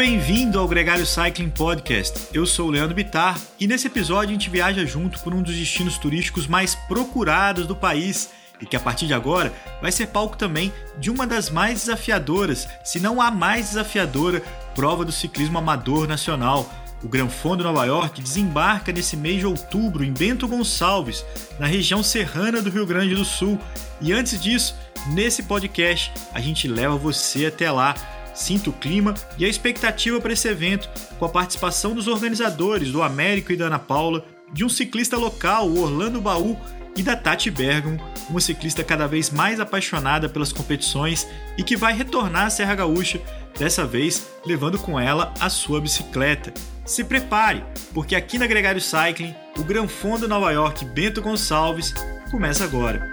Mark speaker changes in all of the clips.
Speaker 1: bem-vindo ao Gregário Cycling Podcast. Eu sou o Leandro Bitar e nesse episódio a gente viaja junto por um dos destinos turísticos mais procurados do país e que a partir de agora vai ser palco também de uma das mais desafiadoras, se não a mais desafiadora, prova do ciclismo amador nacional. O Gran Fondo Nova York desembarca nesse mês de outubro em Bento Gonçalves, na região serrana do Rio Grande do Sul. E antes disso, nesse podcast, a gente leva você até lá Sinta o clima e a expectativa para esse evento, com a participação dos organizadores do Américo e da Ana Paula, de um ciclista local, o Orlando Baú, e da Tati Bergamo, uma ciclista cada vez mais apaixonada pelas competições e que vai retornar à Serra Gaúcha, dessa vez levando com ela a sua bicicleta. Se prepare, porque aqui na Gregário Cycling, o Gran Fondo Nova York Bento Gonçalves começa agora.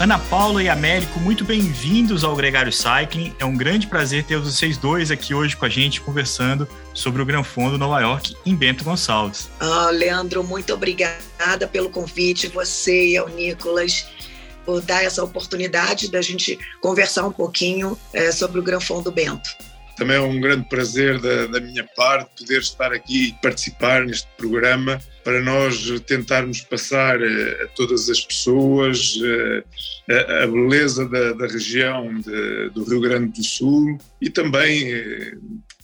Speaker 1: Ana Paula e Américo, muito bem-vindos ao Gregário Cycling. É um grande prazer ter vocês dois aqui hoje com a gente conversando sobre o Gran Fondo Nova York em Bento Gonçalves.
Speaker 2: Ah, Leandro, muito obrigada pelo convite, você e o Nicolas, por dar essa oportunidade da gente conversar um pouquinho é, sobre o Gran Fondo Bento.
Speaker 3: Também é um grande prazer da, da minha parte poder estar aqui e participar neste programa para nós tentarmos passar eh, a todas as pessoas eh, a, beleza da, da região de, do Rio Grande do Sul e também eh,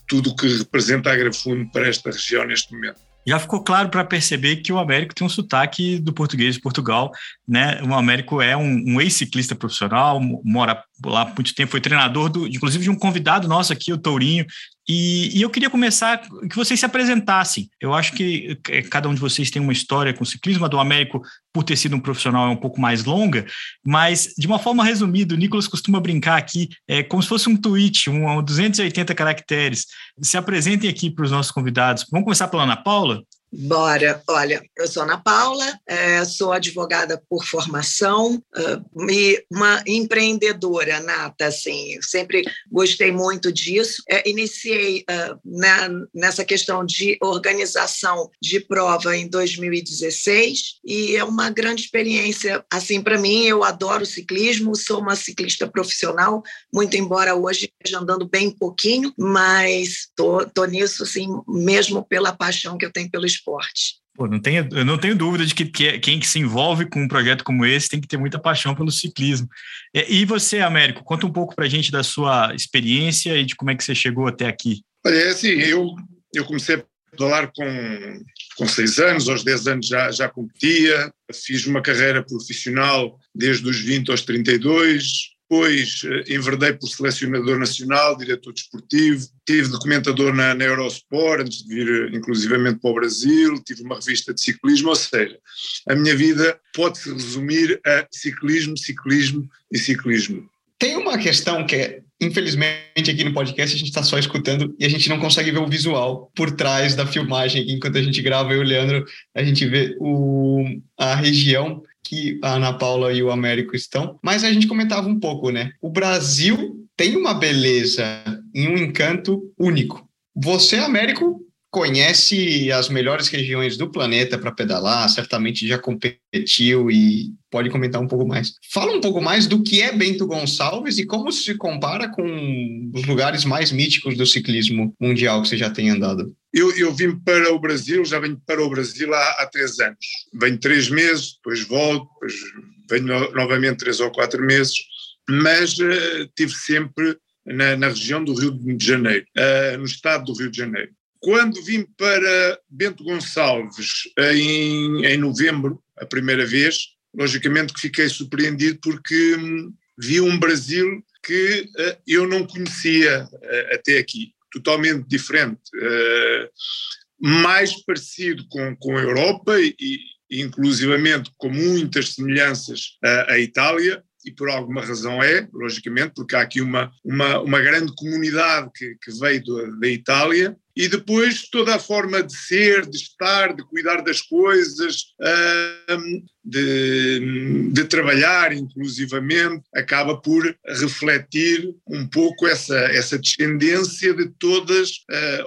Speaker 3: tudo o que representa a Agrafundo para esta região neste momento
Speaker 1: já ficou claro para perceber que o Américo tem um sotaque do português de Portugal, né? O Américo é um, um ex-ciclista profissional, mora lá há muito tempo, foi treinador, do, inclusive de um convidado nosso aqui, o Tourinho, e, e, eu queria começar que vocês se apresentassem. Eu acho que é, cada um de vocês tem uma história com o ciclismo. A do Américo, por ter sido um profissional, é um pouco mais longa, mas de uma forma resumida, o Nicolas costuma brincar aqui é, como se fosse um tweet, um, um 280 caracteres. Se apresentem aqui para os nossos convidados. Vamos começar pela Ana Paula?
Speaker 2: Bora. Olha, eu sou Ana Paula, é, sou advogada por formação e uma empreendedora nata, assim, sempre gostei muito disso. É, iniciei nessa questão de organização de prova em 2016 e é uma grande experiência, assim, para mim, eu adoro ciclismo, sou uma ciclista profissional, muito embora hoje esteja andando bem pouquinho, mas tô, tô nisso, assim, mesmo pela paixão que eu tenho pelo esporte esporte.
Speaker 1: Pô, não tenho, eu não tenho dúvida de que, que, quem que se envolve com um projeto como esse tem que ter muita paixão pelo ciclismo. E, e você, Américo, conta um pouco para a gente da sua experiência e de como é que você chegou até aqui.
Speaker 3: Olha, é assim, eu, eu comecei a pedalar com, com seis anos, aos 10 anos já, já competia, fiz uma carreira profissional desde os 20 aos 32, depois eh, enverdei por selecionador nacional, diretor desportivo, tive documentador na, na Eurosport, antes de vir eh, inclusivamente para o Brasil, tive uma revista de ciclismo, ou seja, a minha vida pode-se resumir a ciclismo, ciclismo e ciclismo.
Speaker 4: Tem uma questão que é, infelizmente aqui no podcast a gente está só escutando e a gente não consegue ver o visual por trás da filmagem. Enquanto a gente grava, eu e o Leandro, a gente vê o, a região que a Ana Paula e o Américo estão, mas a gente comentava um pouco, né? O Brasil tem uma beleza e um encanto único. Você, Américo, conhece as melhores regiões do planeta para pedalar, certamente já competiu e pode comentar um pouco mais. Fala um pouco mais do que é Bento Gonçalves e como se compara com os lugares mais míticos do ciclismo mundial que você já tem andado.
Speaker 3: Eu, eu vim para o Brasil, já venho para o Brasil há, há três anos. Venho três meses, depois volto, depois venho no, novamente três ou quatro meses, mas uh, tive sempre na, na, região do Rio de Janeiro, uh, no estado do Rio de Janeiro. Quando vim para Bento Gonçalves em, em novembro, a primeira vez, logicamente que fiquei surpreendido porque hum, vi um Brasil que uh, eu não conhecia uh, até aqui, totalmente diferente, mais parecido com, com a Europa e, inclusivamente com muitas semelhanças à Itália, e por alguma razão é, logicamente, porque há aqui uma, uma, uma grande comunidade que, que veio do, da Itália, e depois toda a forma de ser, de estar, de cuidar das coisas, de, de trabalhar inclusivamente, acaba por refletir um pouco essa, essa descendência de todas,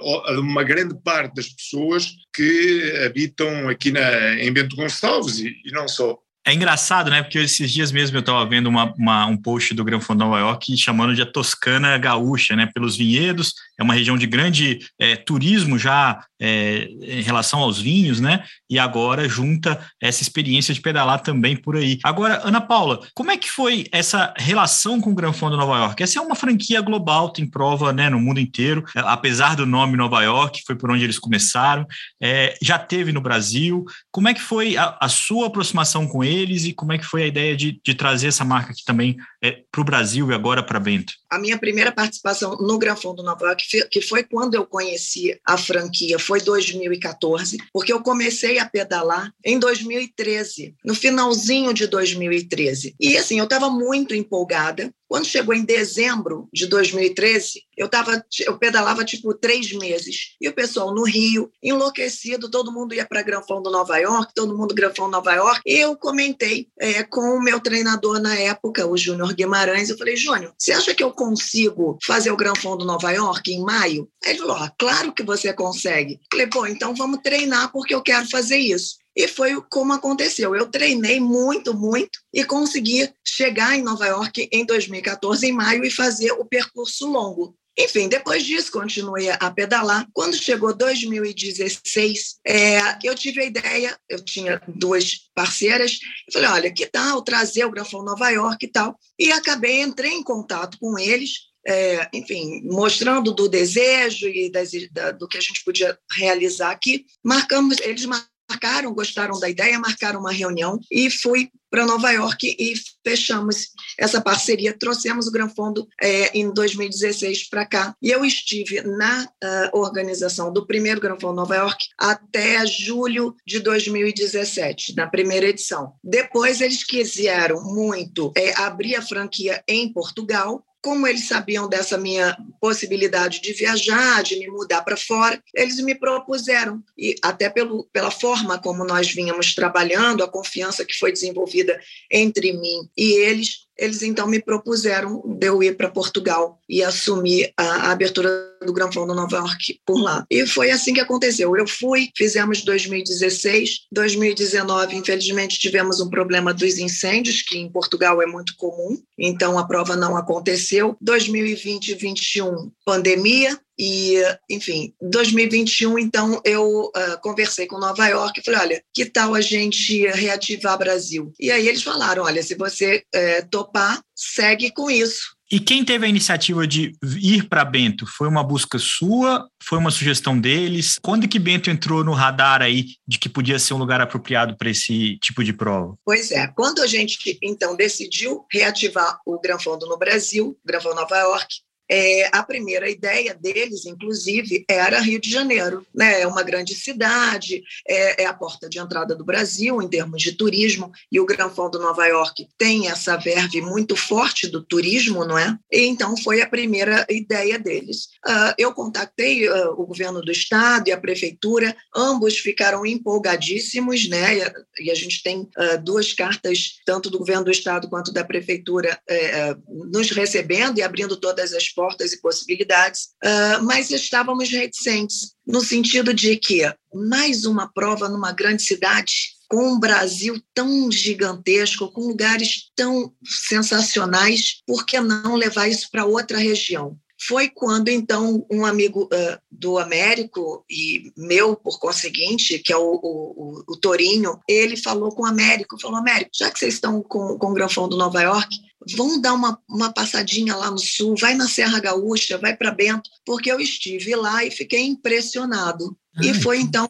Speaker 3: uh, uma grande parte das pessoas que habitam aqui na, em Bento Gonçalves e, e não só.
Speaker 1: É engraçado, né? Porque esses dias mesmo eu estava vendo uma, uma, um post do Gran Fundo Nova York chamando de a Toscana gaúcha, né? Pelos vinhedos, é uma região de grande é, turismo já é, em relação aos vinhos, né? E agora junta essa experiência de pedalar também por aí. Agora, Ana Paula, como é que foi essa relação com o Gran Fundo Nova York? Essa é uma franquia global, tem prova né, no mundo inteiro, é, apesar do nome Nova York, foi por onde eles começaram, é, já teve no Brasil. Como é que foi a, a sua aproximação com ele? eles e como é que foi a ideia de, de trazer essa marca aqui também é, para o Brasil e agora para Bento?
Speaker 2: A minha primeira participação no Gran Fundo Nova York, que foi quando eu conheci a franquia, foi 2014, porque eu comecei a pedalar em 2013, no finalzinho de 2013. E assim, eu estava muito empolgada, quando chegou em dezembro de 2013, eu, tava, eu pedalava tipo três meses. E o pessoal no Rio, enlouquecido, todo mundo ia para Granfão do Nova York, todo mundo Granfão Nova York. E eu comentei é, com o meu treinador na época, o Júnior Guimarães. Eu falei, Júnior, você acha que eu consigo fazer o Granfão do Nova York em maio? Ele falou, ah, claro que você consegue. Eu falei, pô, então vamos treinar porque eu quero fazer isso. E foi como aconteceu. Eu treinei muito, muito e consegui chegar em Nova York em 2014, em maio, e fazer o percurso longo. Enfim, depois disso, continuei a pedalar. Quando chegou 2016, é, eu tive a ideia, eu tinha duas parceiras, eu falei, olha, que tal trazer o Grafão Nova York e tal? E acabei, entrei em contato com eles, é, enfim, mostrando do desejo e das, da, do que a gente podia realizar aqui. Marcamos, eles marcaram marcaram, gostaram da ideia, marcaram uma reunião e fui para Nova York e fechamos essa parceria. Trouxemos o Gran Fundo é, em 2016 para cá. E eu estive na uh, organização do primeiro Gran Fundo Nova York até julho de 2017, na primeira edição. Depois eles quiseram muito é, abrir a franquia em Portugal, como eles sabiam dessa minha possibilidade de viajar, de me mudar para fora, eles me propuseram, e até pelo, pela forma como nós vínhamos trabalhando, a confiança que foi desenvolvida entre mim e eles, eles então me propuseram de eu ir para Portugal e assumir a, a abertura do Gran Fundo Nova York por lá. E foi assim que aconteceu. Eu fui, fizemos 2016, 2019, infelizmente tivemos um problema dos incêndios, que em Portugal é muito comum, então a prova não aconteceu. 2020 e 2021, pandemia, e, enfim, 2021, então, eu uh, conversei com Nova York e falei: olha, que tal a gente reativar Brasil? E aí eles falaram: olha, se você uh, topar, segue com isso.
Speaker 1: E quem teve a iniciativa de ir para Bento? Foi uma busca sua? Foi uma sugestão deles? Quando que Bento entrou no radar aí de que podia ser um lugar apropriado para esse tipo de prova?
Speaker 2: Pois é, quando a gente então decidiu reativar o Gran Fundo no Brasil, Gran Fundo Nova York, é, a primeira ideia deles, inclusive, era Rio de Janeiro. Né? É uma grande cidade, é, é, a porta de entrada do Brasil em termos de turismo, e o Gran Fundo Nova York tem essa verve muito forte do turismo, não é? E, então foi a primeira ideia deles. Uh, eu contatei uh, o governo do estado e a prefeitura, ambos ficaram empolgadíssimos, né? E a, e a gente tem uh, duas cartas, tanto do governo do estado quanto da prefeitura, eh, nos recebendo e abrindo todas as portas e possibilidades, uh, mas estávamos reticentes, no sentido de que mais uma prova numa grande cidade, com um Brasil tão gigantesco, com lugares tão sensacionais, por que não levar isso para outra região? Foi quando, então, um amigo uh, do Américo, e meu, por conseguinte, que é o, o, o, Torinho, ele falou com o Américo, falou, Américo, já que vocês estão com, com o Granfão do Nova York, vão dar uma, uma passadinha lá no sul, vai na Serra Gaúcha, vai para Bento, porque eu estive lá e fiquei impressionado. Ai, e foi então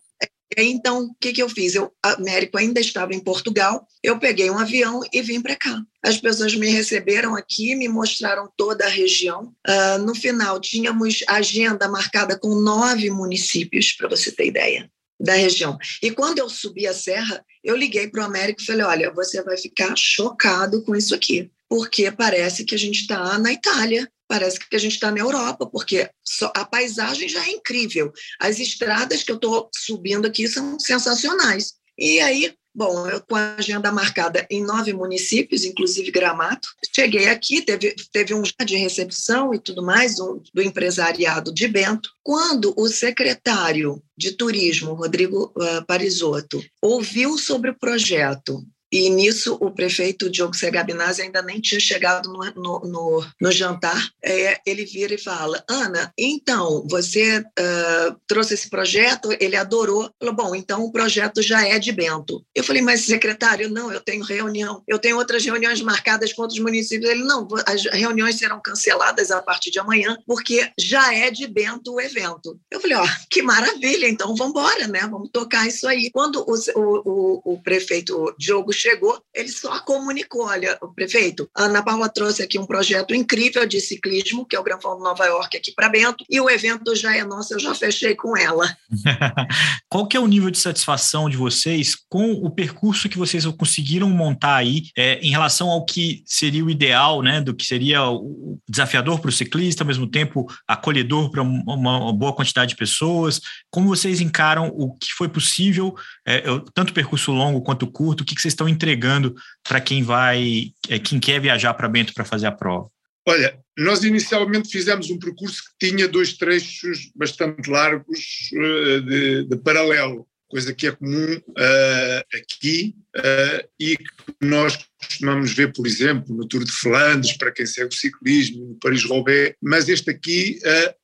Speaker 2: Então, o que, que eu fiz? Eu, Américo ainda estava em Portugal, eu peguei um avião e vim para cá. As pessoas me receberam aqui, me mostraram toda a região. Uh, no final, tínhamos agenda marcada com nove municípios, para você ter ideia, da região. E quando eu subi a serra, eu liguei para o Américo e falei: olha, você vai ficar chocado com isso aqui, porque parece que a gente está na Itália, parece que a gente está na Europa, porque a paisagem já é incrível. As estradas que eu estou subindo aqui são sensacionais. E aí, bom, eu com a agenda marcada em nove municípios, inclusive Gramado, cheguei aqui, teve, teve um de recepção e tudo mais um, do empresariado de Bento. Quando o secretário de Turismo, Rodrigo uh, Parisotto, ouviu sobre o projeto e nisso o prefeito Diogo Segabinazzi ainda nem tinha chegado no, no, no, no jantar. É, ele vira e fala: Ana, então você uh, trouxe esse projeto, ele adorou. Falou: bom, então o projeto já é de Bento. Eu falei: mas secretário, não, eu tenho reunião, eu tenho outras reuniões marcadas com outros municípios. Ele: não, as reuniões serão canceladas a partir de amanhã, porque já é de Bento o evento. Eu falei: ó, que maravilha, então vamos embora, né? Vamos tocar isso aí. Quando o, o, o, o prefeito Diogo chegou, ele só comunicou: olha, prefeito, a Ana Paula trouxe aqui um projeto incrível de ciclismo, que é o Gran Fondo Nova York aqui para Bento, e o evento já é nosso, eu já fechei com ela.
Speaker 1: Qual que é o nível de satisfação de vocês com o percurso que vocês conseguiram montar aí é, em relação ao que seria o ideal, né, do que seria o desafiador para o ciclista, ao mesmo tempo acolhedor para uma, boa quantidade de pessoas? Como vocês encaram o que foi possível, é, tanto percurso longo quanto curto, o que, que vocês estão entregando para quem vai, é, quem quer viajar para Bento para fazer a prova?
Speaker 3: Olha, nós inicialmente fizemos um percurso que tinha dois trechos bastante largos uh, de, de, paralelo, coisa que é comum uh, aqui uh, e que nós costumamos ver, por exemplo, no Tour de Flandres, para quem segue o ciclismo, no Paris-Roubaix, mas este aqui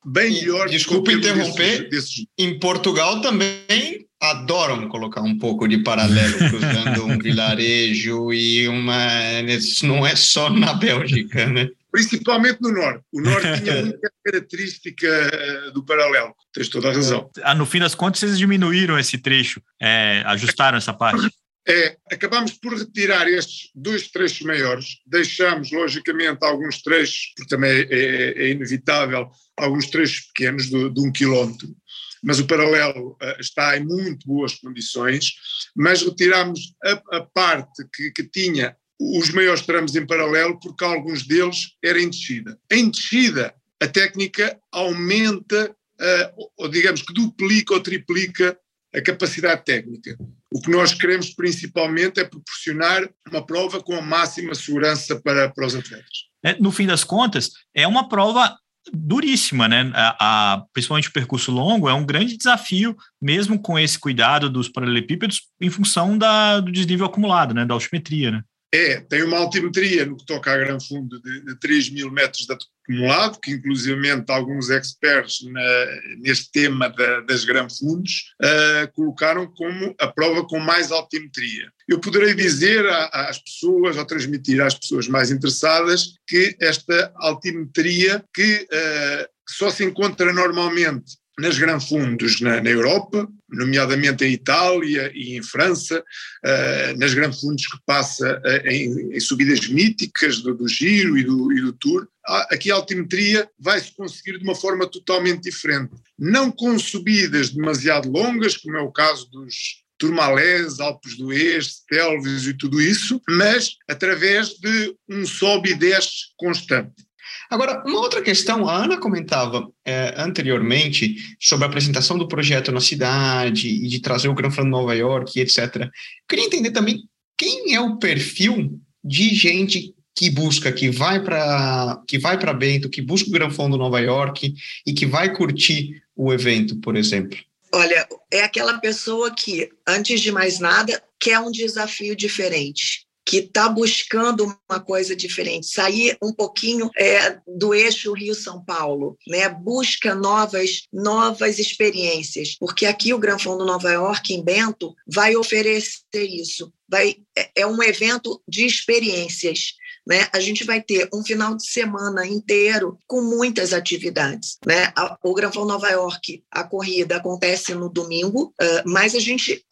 Speaker 3: bem melhor.
Speaker 4: Desculpe interromper, desses, desses... em Portugal também adoram colocar um pouco de paralelo cruzando um vilarejo e uma. Isso não é só na Bélgica, né?
Speaker 3: Principalmente no Norte. O Norte tinha muita característica eh, do paralelo. Tens toda a razão.
Speaker 1: Ah, no fim das contas, vocês diminuíram esse trecho, é, ajustaram essa parte.
Speaker 3: É, acabamos por retirar estes dois trechos maiores, deixamos, logicamente, alguns trechos, porque também é, é, é inevitável, alguns trechos pequenos de, de um quilómetro, mas o paralelo uh, está em muito boas condições, mas retiramos a, a parte que, que, tinha os maiores tramos em paralelo, porque alguns deles eram em descida. Em descida, a técnica aumenta, uh, ou digamos que duplica ou triplica a capacidade técnica. O que nós queremos principalmente é proporcionar uma prova com a máxima segurança para, para os atletas.
Speaker 1: É, no fim das contas, é uma prova duríssima, né? A, a, principalmente o percurso longo é um grande desafio, mesmo com esse cuidado dos paralelepípedos, em função da, do desnível acumulado, né? Da altimetria, né?
Speaker 3: É, tem uma altimetria no que toca a Gran Fundo de, de 3 mil metros de acumulado, que inclusivamente alguns experts na, neste tema da, das Gran Fundos uh, colocaram como a prova com mais altimetria. Eu poderei dizer às pessoas, ou transmitir às pessoas mais interessadas, que esta altimetria que uh, só se encontra normalmente nas Gran Fundos na, na, Europa, nomeadamente em Itália e em França, uh, nas Fundos que passa uh, em, em, subidas míticas do, do Giro e do, e do Tour. Aqui a altimetria vai-se conseguir de uma forma totalmente diferente. Não com subidas demasiado longas, como é o caso dos Turmalés, Alpes do Este, Telves e tudo isso, mas através de um sobe e desce constante.
Speaker 4: Agora, uma outra questão, a Ana comentava é, anteriormente sobre a apresentação do projeto na cidade e de trazer o Gran Fundo Nova York, etc. queria entender também quem é o perfil de gente que busca, que vai para que vai para Bento, que busca o Gran Fundo Nova York e que vai curtir o evento, por exemplo.
Speaker 2: Olha, é aquela pessoa que, antes de mais nada, quer um desafio diferente que está buscando uma coisa diferente, sair um pouquinho é, do eixo Rio-São Paulo, né? busca novas, novas experiências, porque aqui o Gran Fundo Nova York, em Bento, vai oferecer isso vai é, é um evento de experiências. Né? A gente vai ter um final de semana inteiro com muitas atividades. Né? O Granfão Nova York, a corrida acontece no domingo, mas a gente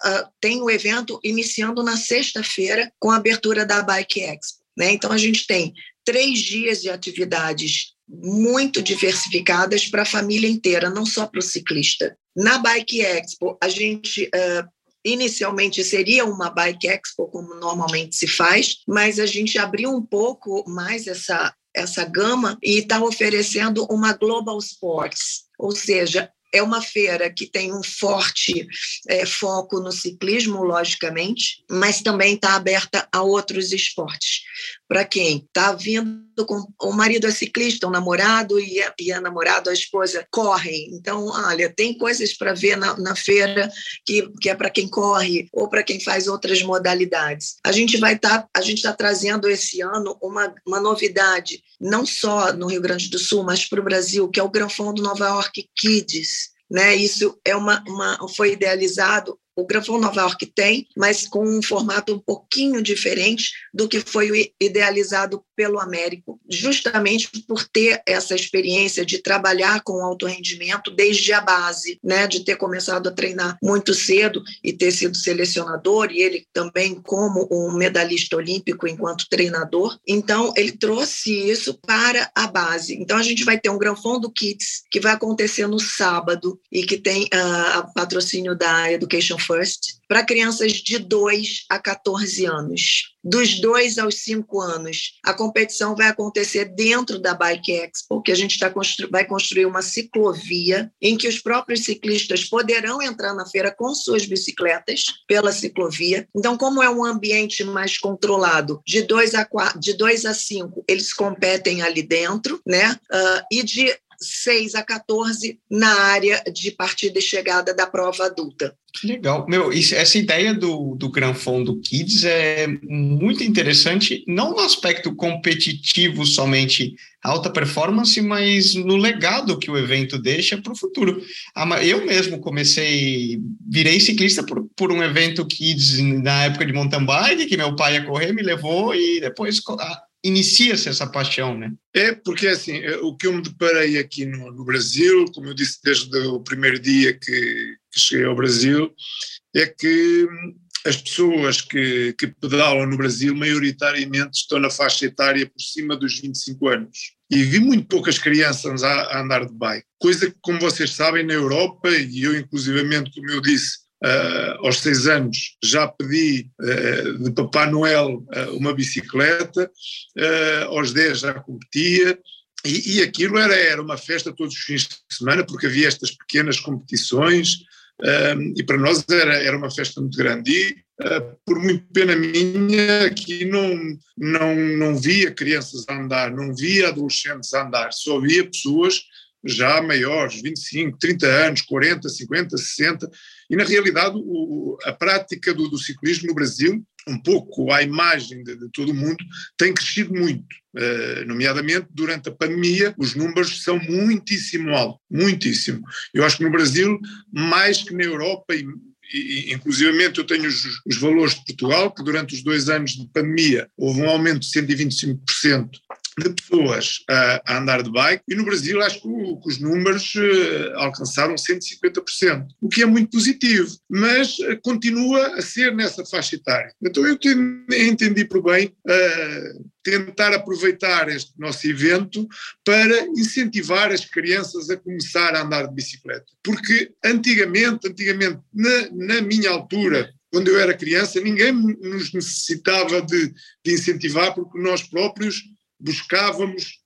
Speaker 2: tem o evento iniciando na sexta-feira com a abertura da Bike Expo. Né? Então, a gente tem três dias de atividades muito diversificadas para a família inteira, não só para o ciclista. Na Bike Expo, a gente uh, inicialmente seria uma Bike Expo, como normalmente se faz, mas a gente abriu um pouco mais essa, essa gama e está oferecendo uma Global Sports, ou seja, é uma feira que tem um forte é, foco no ciclismo, logicamente, mas também está aberta a outros esportes. Para quem está vindo com o marido é ciclista, o namorado e a, e a namorada, a esposa, correm. Então, olha, tem coisas para ver na, na, feira que, que é para quem corre ou para quem faz outras modalidades. A gente vai estar, tá, a gente está trazendo esse ano uma, uma novidade, não só no Rio Grande do Sul, mas para o Brasil, que é o Gran Fundo Nova York Kids. Né? Isso é uma, uma, foi idealizado o Gravão Nova York tem, mas com um formato um pouquinho diferente do que foi idealizado pelo Américo, justamente por ter essa experiência de trabalhar com alto rendimento desde a base, né, de ter começado a treinar muito cedo e ter sido selecionador e ele também como um medalhista olímpico enquanto treinador. Então ele trouxe isso para a base. Então a gente vai ter um Gran Fundo Kids que vai acontecer no sábado e que tem uh, patrocínio da Education First para crianças de 2 a 14 anos. Dos 2 aos 5 anos, a competição vai acontecer dentro da Bike Expo, que a gente tá constru vai construir uma ciclovia em que os próprios ciclistas poderão entrar na feira com suas bicicletas pela ciclovia. Então, como é um ambiente mais controlado, de 2 a 4, de 2 a 5, eles competem ali dentro, né? Uh, e de 6 a 14 na área de partida e chegada da prova adulta.
Speaker 4: Que legal. Meu, isso, essa ideia do, do Gran Fundo Kids é muito interessante, não no aspecto competitivo somente alta performance, mas no legado que o evento deixa para o futuro. Eu mesmo comecei, virei ciclista por, por um evento Kids na época de mountain bike, que meu pai ia correr, me levou e depois inicia-se essa paixão, né?
Speaker 3: É, porque assim, é, o que eu me deparei aqui no, no Brasil, como eu disse desde o primeiro dia que, que, cheguei ao Brasil, é que hum, as pessoas que, que pedalam no Brasil maioritariamente estão na faixa etária por cima dos 25 anos. E vi muito poucas crianças a, andar de bike, coisa que, como vocês sabem, na Europa, e eu inclusivamente, como eu disse, Uh, aos seis anos já pedi uh, de Papai Noel uh, uma bicicleta, aos dez já competia, e, e, aquilo era, era uma festa todos os fins de semana, porque havia estas pequenas competições, e para nós era, era uma festa muito grande. E, por muito pena minha, aqui não, não, não via crianças a andar, não via adolescentes a andar, só via pessoas já maiores, 25, 30 anos, 40, 50, 60, e na realidade o, a prática do, do, ciclismo no Brasil, um pouco à imagem de, de todo o mundo, tem crescido muito, uh, nomeadamente durante a pandemia, os números são muitíssimo altos, muitíssimo. Eu acho que no Brasil, mais que na Europa e, e, inclusivamente eu tenho os, os, valores de Portugal, que durante os dois anos de pandemia houve um aumento de 125% de pessoas a, a, andar de bike e no Brasil acho que, o, que os números uh, alcançaram 150%, o que é muito positivo, mas uh, continua a ser nessa faixa etária. Então eu entendi por bem uh, tentar aproveitar este nosso evento para incentivar as crianças a começar a andar de bicicleta, porque antigamente, antigamente na, na minha altura, quando eu era criança, ninguém nos necessitava de, de incentivar, porque nós próprios buscávamos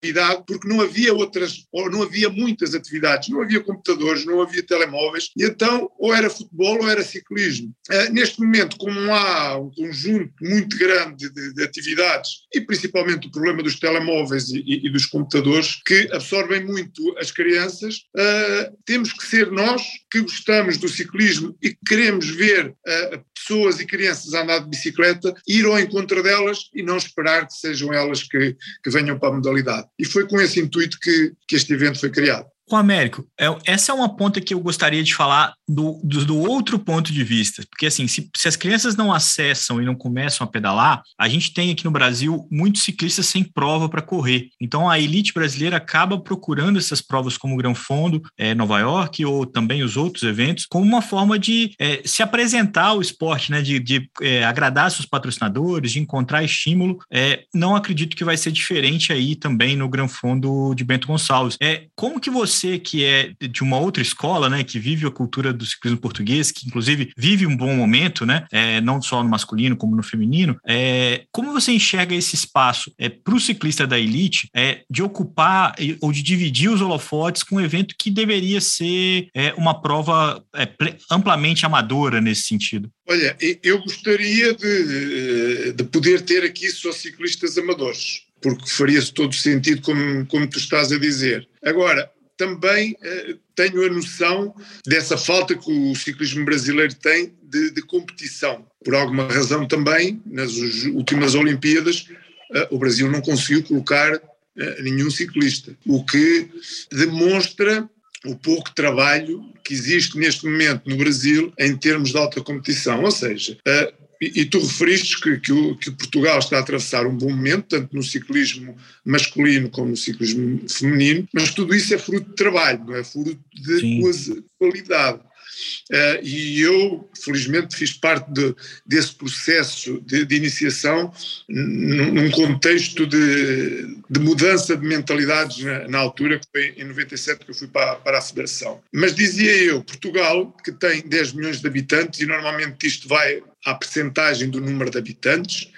Speaker 3: atividade, porque não havia outras, ou não havia muitas atividades, não havia computadores, não havia telemóveis, e então ou era futebol ou era ciclismo. Uh, neste momento, como há um conjunto muito grande de, de atividades, e principalmente o problema dos telemóveis e, e, dos computadores, que absorvem muito as crianças, uh, temos que ser nós que gostamos do ciclismo e que queremos ver uh, pessoas e crianças a andar de bicicleta, ir ao encontro delas e não esperar que sejam elas que, que venham para a modalidade. E foi com esse intuito que, que este evento foi criado.
Speaker 1: O Américo, é, essa é uma ponta que eu gostaria de falar do, do, do outro ponto de vista, porque assim, se, se, as crianças não acessam e não começam a pedalar, a gente tem aqui no Brasil muitos ciclistas sem prova para correr. Então a elite brasileira acaba procurando essas provas como o Gran Fondo, é, Nova York ou também os outros eventos, como uma forma de é, se apresentar ao esporte, né, de, de é, agradar seus patrocinadores, de encontrar estímulo. É, não acredito que vai ser diferente aí também no Gran Fondo de Bento Gonçalves. É, como que você, que é de uma outra escola, né, que vive a cultura do ciclismo português, que inclusive vive um bom momento, né, é, não só no masculino como no feminino, é, como você enxerga esse espaço é, para o ciclista da elite é, de ocupar ou de dividir os holofotes com um evento que deveria ser é, uma prova é, amplamente amadora nesse sentido?
Speaker 3: Olha, eu gostaria de, de poder ter aqui só ciclistas amadores, porque faria-se todo sentido, como, como tu estás a dizer. Agora, também eh, tenho a noção dessa falta que o ciclismo brasileiro tem de, de competição. Por alguma razão também, nas últimas Olimpíadas, eh, o Brasil não conseguiu colocar eh, nenhum ciclista, o que demonstra o pouco trabalho que existe neste momento no Brasil em termos de alta competição. Ou seja, e, e, tu referiste que, que, o, que, Portugal está a atravessar um bom momento, tanto no ciclismo masculino como no ciclismo feminino, mas tudo isso é fruto de trabalho, não é fruto de Sim. qualidade. Uh, e eu, felizmente, fiz parte de, desse processo de, de iniciação num contexto de, de, mudança de mentalidades na, na, altura, que foi em 97 que eu fui para, para a Federação. Mas dizia eu, Portugal, que tem 10 milhões de habitantes, e normalmente isto vai à percentagem do número de habitantes,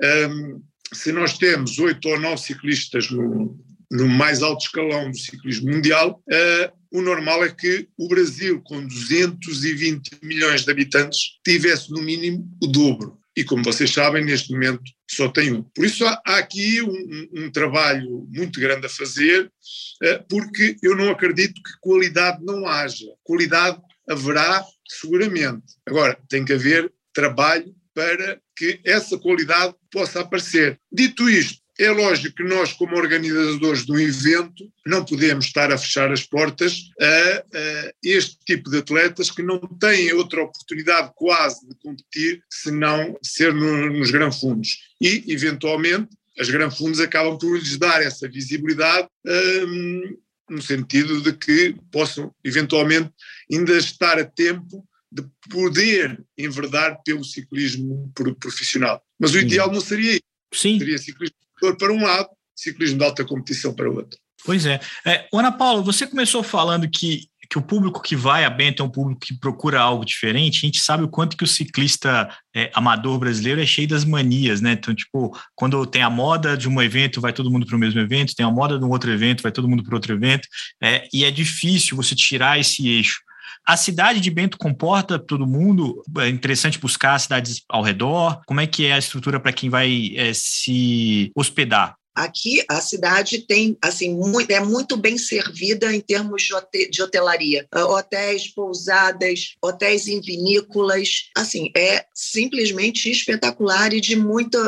Speaker 3: um, ehm, se nós temos oito ou nove ciclistas no, no mais alto escalão do ciclismo mundial, uh, o normal é que o Brasil, com 220 milhões de habitantes, tivesse no mínimo o dobro. E como vocês sabem, neste momento só tem um. Por isso há, aqui um, um, trabalho muito grande a fazer, uh, porque eu não acredito que qualidade não haja. Qualidade haverá seguramente. Agora, tem que haver trabalho para que essa qualidade possa aparecer. Dito isto, é lógico que nós, como organizadores de um evento, não podemos estar a fechar as portas a, a, este tipo de atletas que não têm outra oportunidade quase de competir senão ser no, nos grandes fundos. E, eventualmente, as grandes fundos acabam por lhes dar essa visibilidade um, no sentido de que possam, eventualmente, ainda estar a tempo de poder enverdar pelo ciclismo profissional. Mas o ideal não seria isso.
Speaker 1: Sim.
Speaker 3: Seria ciclismo para um lado, ciclismo de alta competição para o outro.
Speaker 1: Pois é. é. Ana Paula, você começou falando que, que o público que vai a Bento é um público que procura algo diferente. A gente sabe o quanto que o ciclista é, amador brasileiro é cheio das manias, né? Então, tipo, quando tem a moda de um evento, vai todo mundo para o mesmo evento, tem a moda de um outro evento, vai todo mundo para outro evento, é, e é difícil você tirar esse eixo. A cidade de Bento comporta todo mundo? É interessante buscar cidades ao redor? Como é que é a estrutura para quem vai é, se hospedar?
Speaker 2: Aqui a cidade tem assim muito, é muito bem servida em termos de hotelaria, ah, hotéis, pousadas, hotéis em vinícolas, assim é simplesmente espetacular e de muita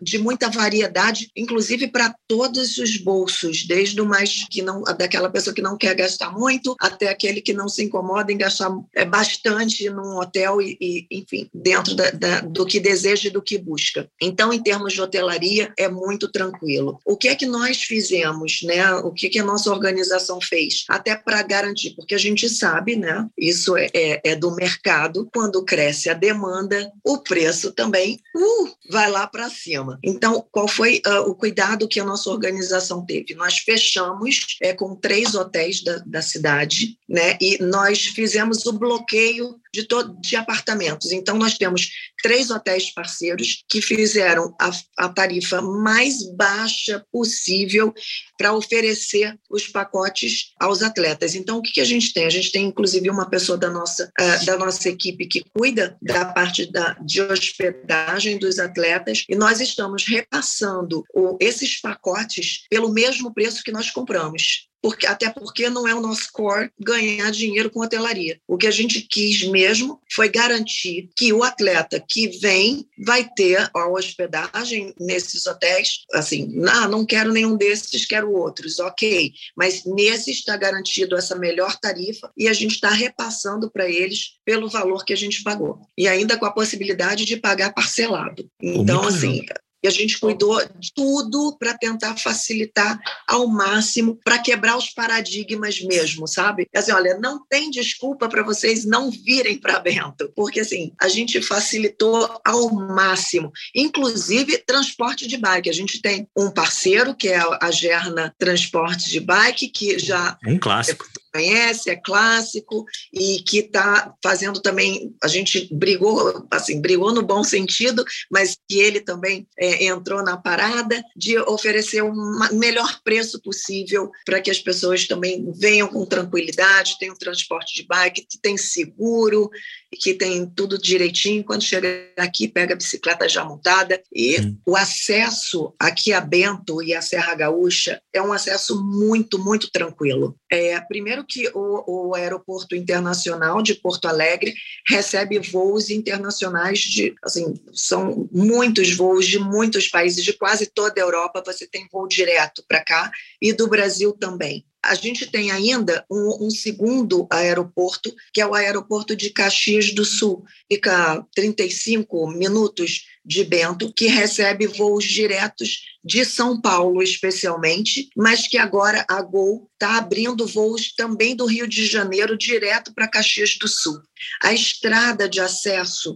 Speaker 2: de muita variedade, inclusive para todos os bolsos, desde o mais que não daquela pessoa que não quer gastar muito até aquele que não se incomoda em gastar é, bastante num hotel e, e enfim dentro da, da, do que deseja e do que busca. Então, em termos de hotelaria é muito tranquilo. O que é que nós fizemos, né? O que, que a nossa organização fez? Até para garantir, porque a gente sabe, né? Isso é, é, é, do mercado. Quando cresce a demanda, o preço também uh, vai lá para cima. Então, qual foi uh, o cuidado que a nossa organização teve? Nós fechamos é, com três hotéis da, da cidade, né? E nós fizemos o bloqueio de, de apartamentos. Então, nós temos três hotéis parceiros que fizeram a, a tarifa mais baixa possível para oferecer os pacotes aos atletas. Então, o que, que, a gente tem? A gente tem, inclusive, uma pessoa da nossa, uh, da nossa equipe que cuida da parte da, de hospedagem dos atletas e nós estamos repassando o, esses pacotes pelo mesmo preço que nós compramos porque, até porque não é o nosso core ganhar dinheiro com hotelaria. O que a gente quis mesmo foi garantir que o atleta que vem vai ter a hospedagem nesses hotéis. Assim, não, não quero nenhum desses, quero outros, ok. Mas nesse está garantido essa melhor tarifa e a gente está repassando para eles pelo valor que a gente pagou. E ainda com a possibilidade de pagar parcelado. Então, assim, e a gente cuidou de tudo para tentar facilitar ao máximo, para quebrar os paradigmas mesmo, sabe? Assim, olha, não tem desculpa para vocês não virem para Bento, porque assim, a gente facilitou ao máximo, inclusive transporte de bike. A gente tem um parceiro que é a Gerna Transporte de Bike, que já
Speaker 1: um clássico
Speaker 2: conhece, é clássico e que está fazendo também. A gente brigou, assim, brigou no bom sentido, mas que ele também é, entrou na parada de oferecer o um melhor preço possível para que as pessoas também venham com tranquilidade, tenham transporte de bike, que tem seguro, que tem tudo direitinho. Quando chega aqui, pega a bicicleta já montada. E hum. o acesso aqui a Bento e a Serra Gaúcha é um acesso muito, muito tranquilo. É, primeiro que o, o aeroporto internacional de Porto Alegre recebe voos internacionais de, assim, são muitos voos de muitos países, de quase toda a Europa, você tem voo direto para cá e do Brasil também. A gente tem ainda um, um, segundo aeroporto, que é o aeroporto de Caxias do Sul. Fica 35 minutos de Bento, que recebe voos diretos de São Paulo, especialmente, mas que agora a Gol está abrindo voos também do Rio de Janeiro direto para Caxias do Sul. A estrada de acesso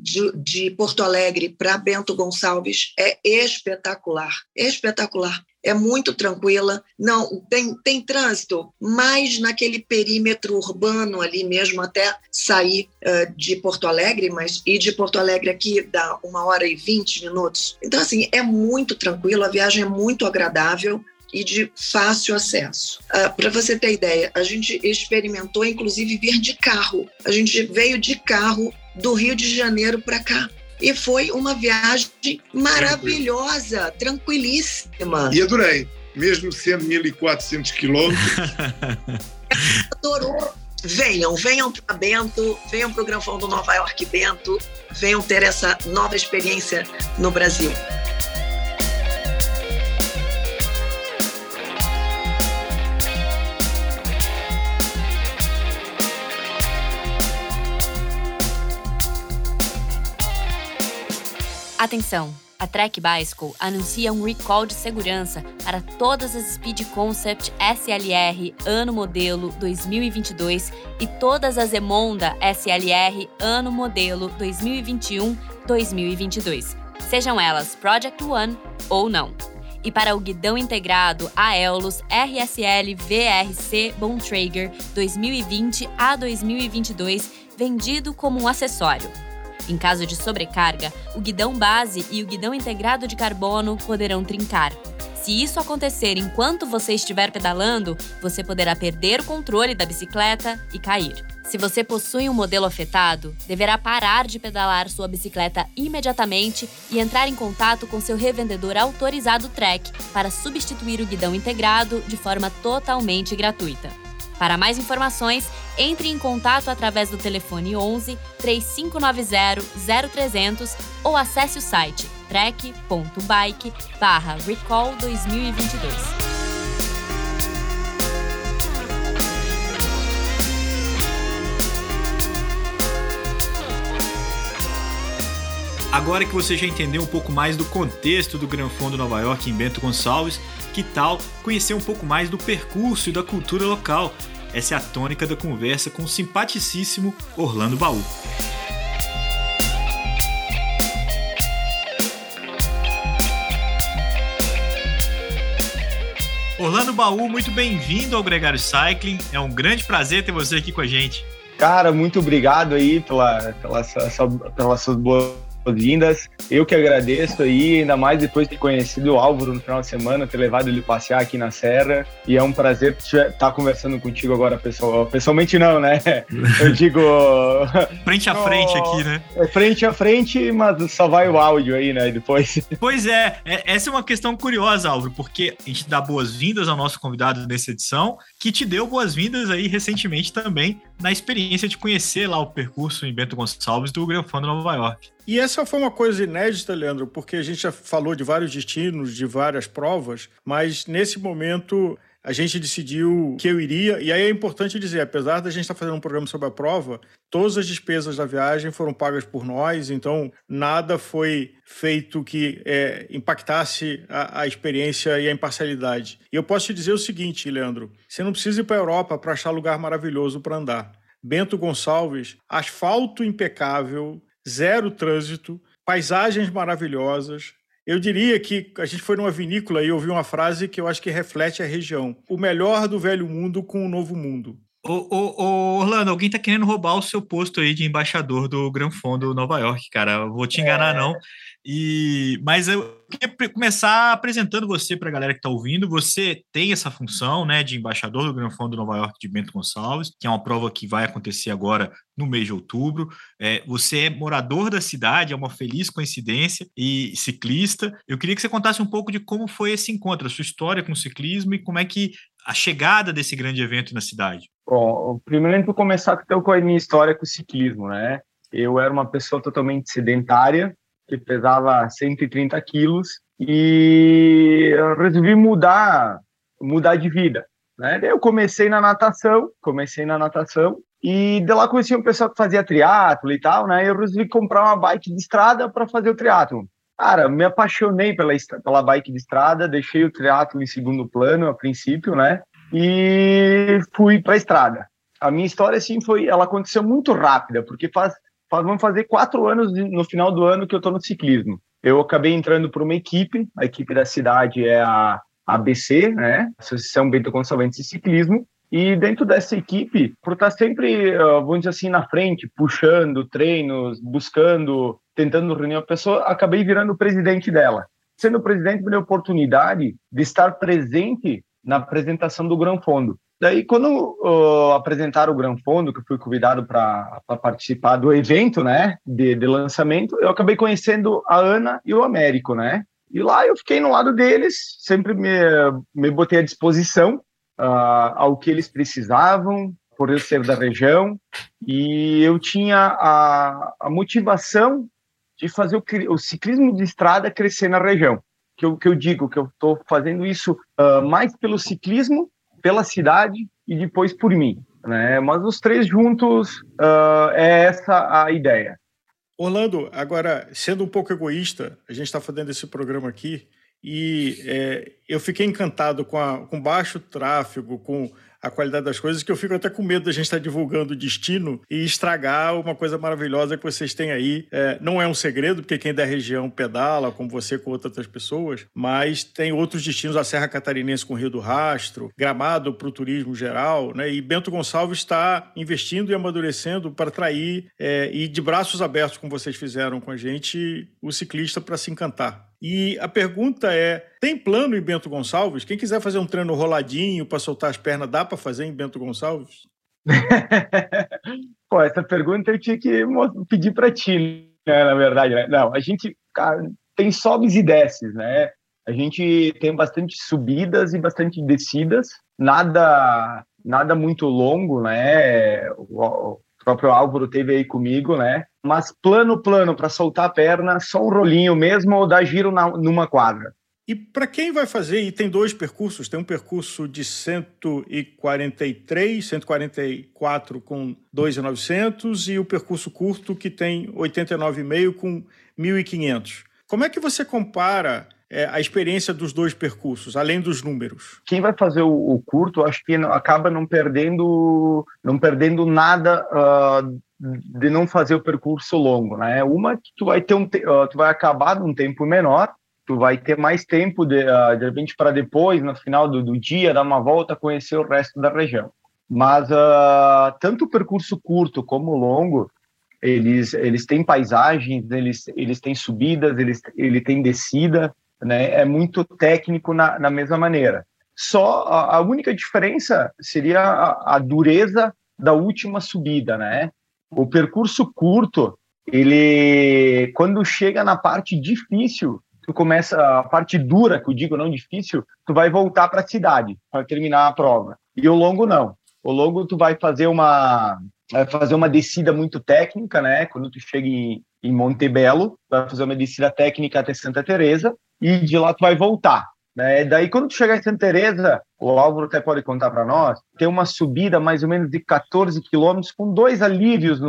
Speaker 2: de, de, Porto Alegre para Bento Gonçalves é espetacular, espetacular. É muito tranquila, não tem, tem trânsito, mas naquele perímetro urbano ali mesmo até sair uh, de Porto Alegre, mas e de Porto Alegre aqui dá uma hora e vinte minutos. Então assim é muito tranquilo, a viagem é muito agradável e de fácil acesso. Uh, Para você ter ideia, a gente experimentou inclusive vir de carro. A gente veio de carro do Rio de Janeiro para cá. E foi uma viagem maravilhosa, tranquilíssima.
Speaker 3: E adorei, mesmo sendo 1.400 quilômetros.
Speaker 2: Adorou. Venham, venham para Bento, venham para o Granfão do Nova York Bento, venham ter essa nova experiência no Brasil.
Speaker 5: Atenção! A Trek Bicycle anuncia um recall de segurança para todas as Speed Concept SLR ano modelo 2022 e todas as Emonda SLR ano modelo 2021-2022, sejam elas Project One ou não. E para o guidão integrado Aeolus RSL VRC Bontrager 2020 a 2022, vendido como um acessório. Em caso de sobrecarga, o guidão base e o guidão integrado de carbono poderão trincar. Se isso acontecer enquanto você estiver pedalando, você poderá perder o controle da bicicleta e cair. Se você possui um modelo afetado, deverá parar de pedalar sua bicicleta imediatamente e entrar em contato com seu revendedor autorizado Trek para substituir o guidão integrado de forma totalmente gratuita. Para mais informações, entre em contato através do telefone 11 3590 0300 ou acesse o site trek.bike recall 2022.
Speaker 1: Agora que você já entendeu um pouco mais do contexto do Gran Fundo Nova York em Bento Gonçalves, que tal conhecer um pouco mais do percurso e da cultura local? Essa é a tônica da conversa com o simpaticíssimo Orlando Baú. Orlando Baú, muito bem-vindo ao Gregário Cycling. É um grande prazer ter você aqui com a gente.
Speaker 6: Cara, muito obrigado aí pela, pela, essa, pelas suas boas boas-vindas. Eu que agradeço aí, ainda mais depois de ter conhecido o Álvaro no final de semana, ter levado ele passear aqui na Serra. E é um prazer estar conversando contigo agora, pessoal. Pessoalmente não, né? Eu digo.
Speaker 1: frente a frente aqui, né?
Speaker 6: É frente a frente, mas só vai o áudio aí, né? Depois.
Speaker 1: Pois é, é essa é uma questão curiosa, Álvaro, porque a gente dá boas-vindas ao nosso convidado nessa edição, que te deu boas-vindas aí recentemente também na experiência de conhecer lá o percurso em Bento Gonçalves do Gran Fundo Nova York.
Speaker 7: E essa foi uma coisa inédita, Leandro, porque a gente já falou de vários destinos, de várias provas, mas nesse momento a gente decidiu que eu iria, e aí é importante dizer, apesar da gente estar fazendo um programa sobre a prova, todas as despesas da viagem foram pagas por nós, então nada foi feito que é, impactasse a, a, experiência e a imparcialidade. E eu posso te dizer o seguinte, Leandro, você não precisa ir para a Europa para achar lugar maravilhoso para andar. Bento Gonçalves, asfalto impecável, zero trânsito, paisagens maravilhosas. Eu diria que a gente foi numa vinícola e ouvi uma frase que eu acho que reflete a região. O melhor do velho mundo com o novo mundo.
Speaker 1: Ô, ô, ô, Orlando, alguém tá querendo roubar o seu posto aí de embaixador do Gran Fundo Nova York, cara. vou te enganar, é... não. E, mas eu queria começar apresentando você para a galera que está ouvindo. Você tem essa função né, de embaixador do Gran Fundo Nova York de Bento Gonçalves, que é uma prova que vai acontecer agora no mês de outubro. É, você é morador da cidade, é uma feliz coincidência, e ciclista. Eu queria que você contasse um pouco de como foi esse encontro, a sua história com o ciclismo e como é que a chegada desse grande evento na cidade.
Speaker 6: Bom, primeiro começar com a minha história com o ciclismo, né? Eu era uma pessoa totalmente sedentária, que pesava 130 quilos e resolvi mudar mudar de vida né? Eu comecei na natação comecei na natação e de lá conheci um pessoal que fazia triatlo e tal né? Eu resolvi comprar uma bike de estrada para fazer o triatlo. Cara me apaixonei pela pela bike de estrada deixei o triatlo em segundo plano a princípio né? E fui para a estrada. A minha história assim foi ela aconteceu muito rápida porque faz vamos fazer quatro anos no final do ano que eu estou no ciclismo. Eu acabei entrando por uma equipe, a equipe da cidade é a ABC, né? Associação Bento Gonçalves de Ciclismo, e dentro dessa equipe, por estar sempre, vamos dizer assim, na frente, puxando treinos, buscando, tentando reunir a pessoa, acabei virando presidente dela. Sendo presidente, me deu a oportunidade de estar presente na apresentação do Gran Fundo. Daí, quando uh, apresentaram o Gran Fundo, que eu fui convidado para participar do evento, né, de, de, lançamento, eu acabei conhecendo a Ana e o Américo, né? E lá eu fiquei no lado deles, sempre me, me botei à disposição uh, ao que eles precisavam, por eu ser da região, e eu tinha a, a motivação de fazer o, o, ciclismo de estrada crescer na região. Que eu, que eu digo que eu estou fazendo isso uh, mais pelo ciclismo pela cidade e depois por mim. Né? Mas os três juntos uh, é essa a ideia.
Speaker 7: Orlando, agora, sendo um pouco egoísta, a gente está fazendo esse programa aqui e é, eu fiquei encantado com, a, com baixo tráfego, com a qualidade das coisas, que eu fico até com medo da gente estar divulgando o destino e estragar uma coisa maravilhosa que vocês têm aí. É, não é um segredo, porque quem da região pedala, como você, com outras pessoas, mas tem outros destinos, a Serra Catarinense com o Rio do Rastro, Gramado para o turismo geral, né? E Bento Gonçalves está investindo e amadurecendo para atrair é, e de braços abertos, como vocês fizeram com a gente, o ciclista para se encantar. E a pergunta é: tem plano em Bento Gonçalves? Quem quiser fazer um treino roladinho para soltar as pernas, dá para fazer em Bento Gonçalves?
Speaker 6: Pô, essa pergunta eu tinha que pedir para ti, né, na verdade. Né? Não, a gente cara, tem sobes e desces, né? A gente tem bastante subidas e bastante descidas, nada nada muito longo, né? O, próprio Álvaro teve aí comigo, né? Mas plano, plano, para soltar a perna, só um rolinho mesmo ou dar giro na, numa quadra.
Speaker 7: E para quem vai fazer, e tem dois percursos, tem um percurso de 143, 144 com 2,900 e o percurso curto que tem 89,5 com 1.500. Como é que você compara é, a experiência dos dois percursos, além dos números?
Speaker 6: Quem vai fazer o, o curto, acho que acaba não perdendo, não perdendo nada uh, de não fazer o percurso longo, né? Uma que tu vai ter um, uh, tu vai acabar num tempo menor, tu vai ter mais tempo de, uh, de repente para depois, no final do, do, dia, dar uma volta, conhecer o resto da região. Mas tanto o percurso curto como o longo, eles, eles têm paisagens, eles, eles têm subidas, eles, ele tem descida, né? É muito técnico na, na mesma maneira. Só a, a única diferença seria a, a, dureza da última subida, né? O percurso curto, ele quando chega na parte difícil, tu começa a parte dura, que eu digo não difícil, tu vai voltar para a cidade para terminar a prova. E o longo não. O longo tu vai fazer uma vai fazer uma descida muito técnica, né? Quando tu chega em, em Montebello, vai fazer uma descida técnica até Santa Teresa e de lá tu vai voltar. Né? Daí, quando tu chegar em Santa Teresa, o Álvaro até pode contar para nós, tem uma subida mais ou menos de 14 quilômetros com dois alívios,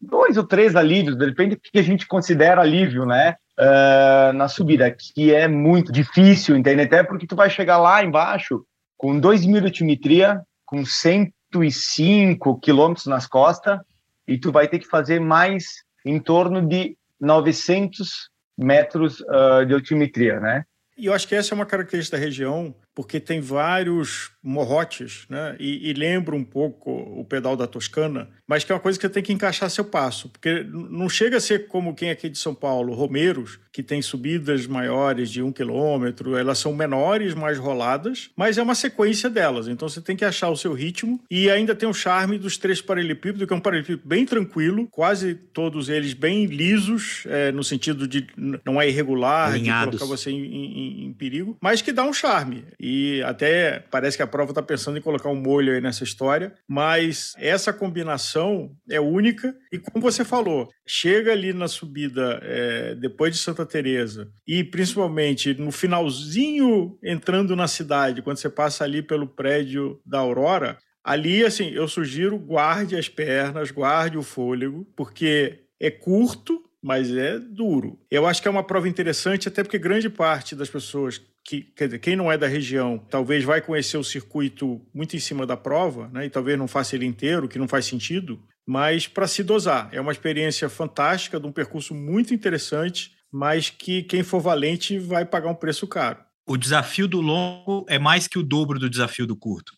Speaker 6: dois ou três alívios, depende do que a gente considera alívio, né? Uh, na subida, que é muito difícil, entende? Até porque tu vai chegar lá embaixo com 2 mil de altimetria, com 105 quilômetros nas costas, e tu vai ter que fazer mais em torno de 900 metros uh, de altimetria, né?
Speaker 7: E eu acho que essa é uma característica da região, porque tem vários morrotes, né? E, e, lembra um pouco o pedal da Toscana, mas que é uma coisa que você tem que encaixar seu passo, porque não chega a ser como quem é aqui de São Paulo, Romeiros, que tem subidas maiores de um quilômetro, elas são menores, mais roladas, mas é uma sequência delas, então você tem que achar o seu ritmo e ainda tem o charme dos três paralelepípedos, que é um paralelepípedo bem tranquilo, quase todos eles bem lisos, é, no sentido de não é irregular,
Speaker 1: Alinhados.
Speaker 7: de colocar você em, em, em perigo, mas que dá um charme. E até parece que a prova está pensando em colocar um molho aí nessa história, mas essa combinação é única e como você falou, chega ali na subida é, depois de Santa Teresa e principalmente no finalzinho entrando na cidade, quando você passa ali pelo prédio da Aurora, ali assim eu sugiro guarde as pernas, guarde o fôlego, porque é curto, mas é duro. Eu acho que é uma prova interessante, até porque grande parte das pessoas que, quer dizer, quem não é da região talvez vai conhecer o circuito muito em cima da prova, né? E talvez não faça ele inteiro, que não faz sentido, mas para se dosar. É uma experiência fantástica, de um percurso muito interessante, mas que quem for valente vai pagar um preço caro.
Speaker 1: O desafio do longo é mais que o dobro do desafio do curto.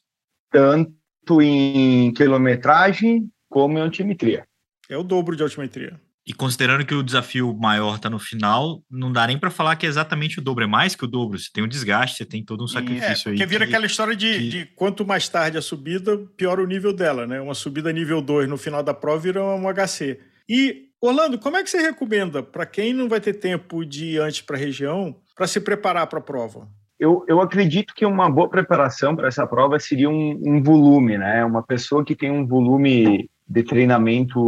Speaker 6: Tanto em quilometragem como em altimetria.
Speaker 7: É o dobro de altimetria.
Speaker 1: E considerando que o desafio maior está no final, não dá nem para falar que é exatamente o dobro, é mais que o dobro. Você tem um desgaste, você tem todo um sacrifício
Speaker 7: é,
Speaker 1: aí.
Speaker 7: Porque vira que, aquela história de, que... de, quanto mais tarde a subida, pior o nível dela, né? Uma subida nível 2 no final da prova vira um HC. E, Orlando, como é que você recomenda para quem não vai ter tempo de ir antes para a região para se preparar para a prova?
Speaker 6: Eu, eu acredito que uma boa preparação para essa prova seria um, um volume, né? Uma pessoa que tem um volume de treinamento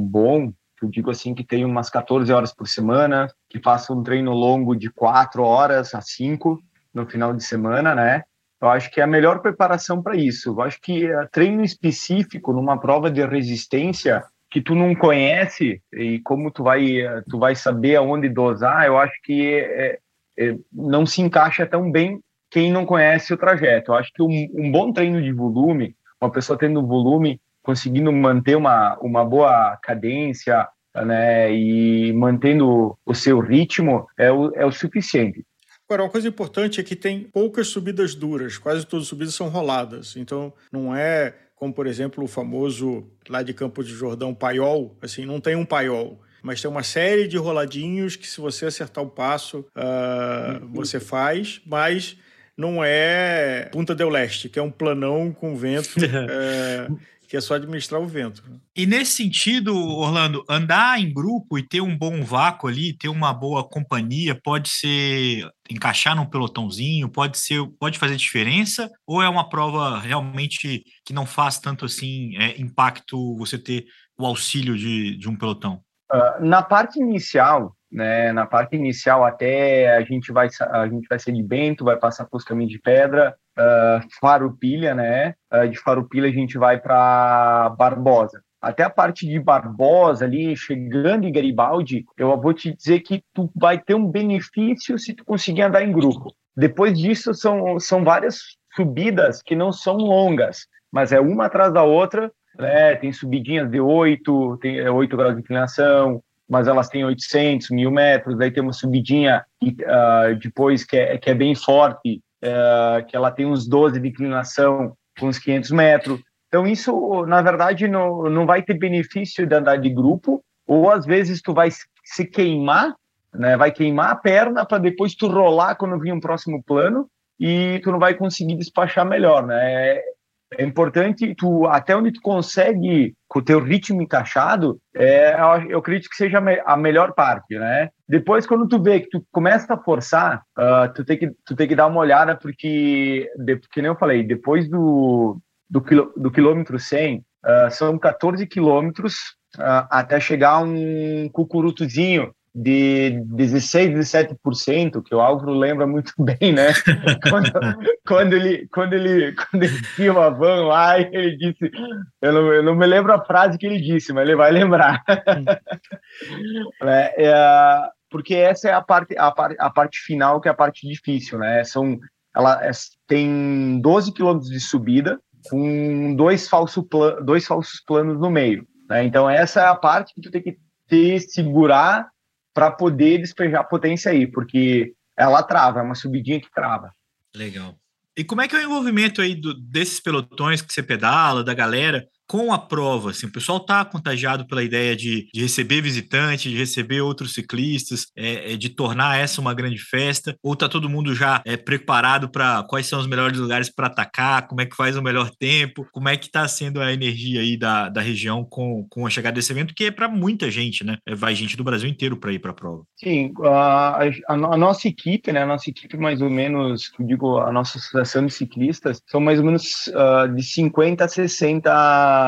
Speaker 6: bom, eu digo assim que tem umas 14 horas por semana, que faça um treino longo de 4 horas a 5 no final de semana, né? Eu acho que é a melhor preparação para isso. Eu acho que eh, treino específico numa prova de resistência que tu não conhece e como tu vai eh, tu vai saber aonde dosar, eu acho que é, é, não se encaixa tão bem quem não conhece o trajeto. Eu acho que um, um bom treino de volume, uma pessoa tendo volume conseguindo manter uma, uma boa cadência né, e mantendo o seu ritmo é o, é o suficiente.
Speaker 7: Agora, uma coisa importante é que tem poucas subidas duras, quase todas as subidas são roladas. Então, não é como, por exemplo, o famoso lá de Campo de Jordão paiol, assim, não tem um paiol mas tem uma série de roladinhos que se você acertar o passo, uh, você faz, mas não é Punta del Leste, que é um planão com vento. é, que é só administrar o vento.
Speaker 1: E nesse sentido, Orlando, andar em grupo e ter um bom vácuo ali, ter uma boa companhia, pode ser encaixar num pelotãozinho, pode ser, pode fazer diferença, ou é uma prova realmente que não faz tanto assim é, impacto você ter o auxílio de, de um pelotão?
Speaker 6: Uh, na parte inicial, né, na parte inicial até a gente vai a gente vai ser de Bento, vai passar por caminhos de pedra, uh, Farupilha, né? Uh, de Farupilha a gente vai para Barbosa. Até a parte de Barbosa ali, chegando em Garibaldi, eu vou te dizer que tu vai ter um benefício se tu conseguir andar em grupo. Depois disso são são várias subidas que não são longas, mas é uma atrás da outra, né? Tem subidinhas de 8, tem 8 graus de inclinação, mas elas têm 800, mil metros, daí tem uma subidinha uh, depois que é, que é bem forte, uh, que ela tem uns 12 de inclinação, com uns 500 metros. Então, isso, na verdade, não, não vai ter benefício de andar de grupo. ou às vezes tu vai se queimar, né? Vai queimar a perna para depois tu rolar quando vir um próximo plano e tu não vai conseguir despachar melhor, né? É importante tu até onde tu consegue com o teu ritmo encaixado, é, eu acredito que seja a melhor parte, né? Depois quando tu vê que tu começa a forçar, uh, tu tem que tu tem que dar uma olhada porque, de, que nem eu falei, depois do do, quilô, do quilômetro 100 uh, ah, são 14 quilômetros uh, até chegar um cucurutuzinho de 16, 17%, que o Álvaro lembra muito bem, né? quando, quando, ele, quando, ele, quando ele tinha uma van lá, ele disse, eu não, eu não me lembro a frase que ele disse, mas ele vai lembrar. é, é, porque essa é a parte, a, parte, a parte final, que é a parte difícil, né? São, ela é, tem 12 quilômetros de subida, com dois, falso plan, dois falsos planos no meio. Né? Então, essa é a parte que tu tem que ter, segurar para poder despejar potência aí, porque ela trava, é uma subidinha que trava.
Speaker 1: Legal. E como é que é o envolvimento aí do, desses pelotões que você pedala, da galera? Com a prova, assim, o pessoal está contagiado pela ideia de, de, receber visitante, de receber outros ciclistas, é, é, de tornar essa uma grande festa, ou está todo mundo já é, preparado para quais são os melhores lugares para atacar, como é que faz o melhor tempo, como é que está sendo a energia aí da, da região com, com a chegada desse evento, que é para muita gente, né? É, vai gente do Brasil inteiro para ir para a prova.
Speaker 6: Sim, a, a, a, nossa equipe, né? A nossa equipe, mais ou menos, digo, a nossa associação de ciclistas, são mais ou menos uh, de 50 a 60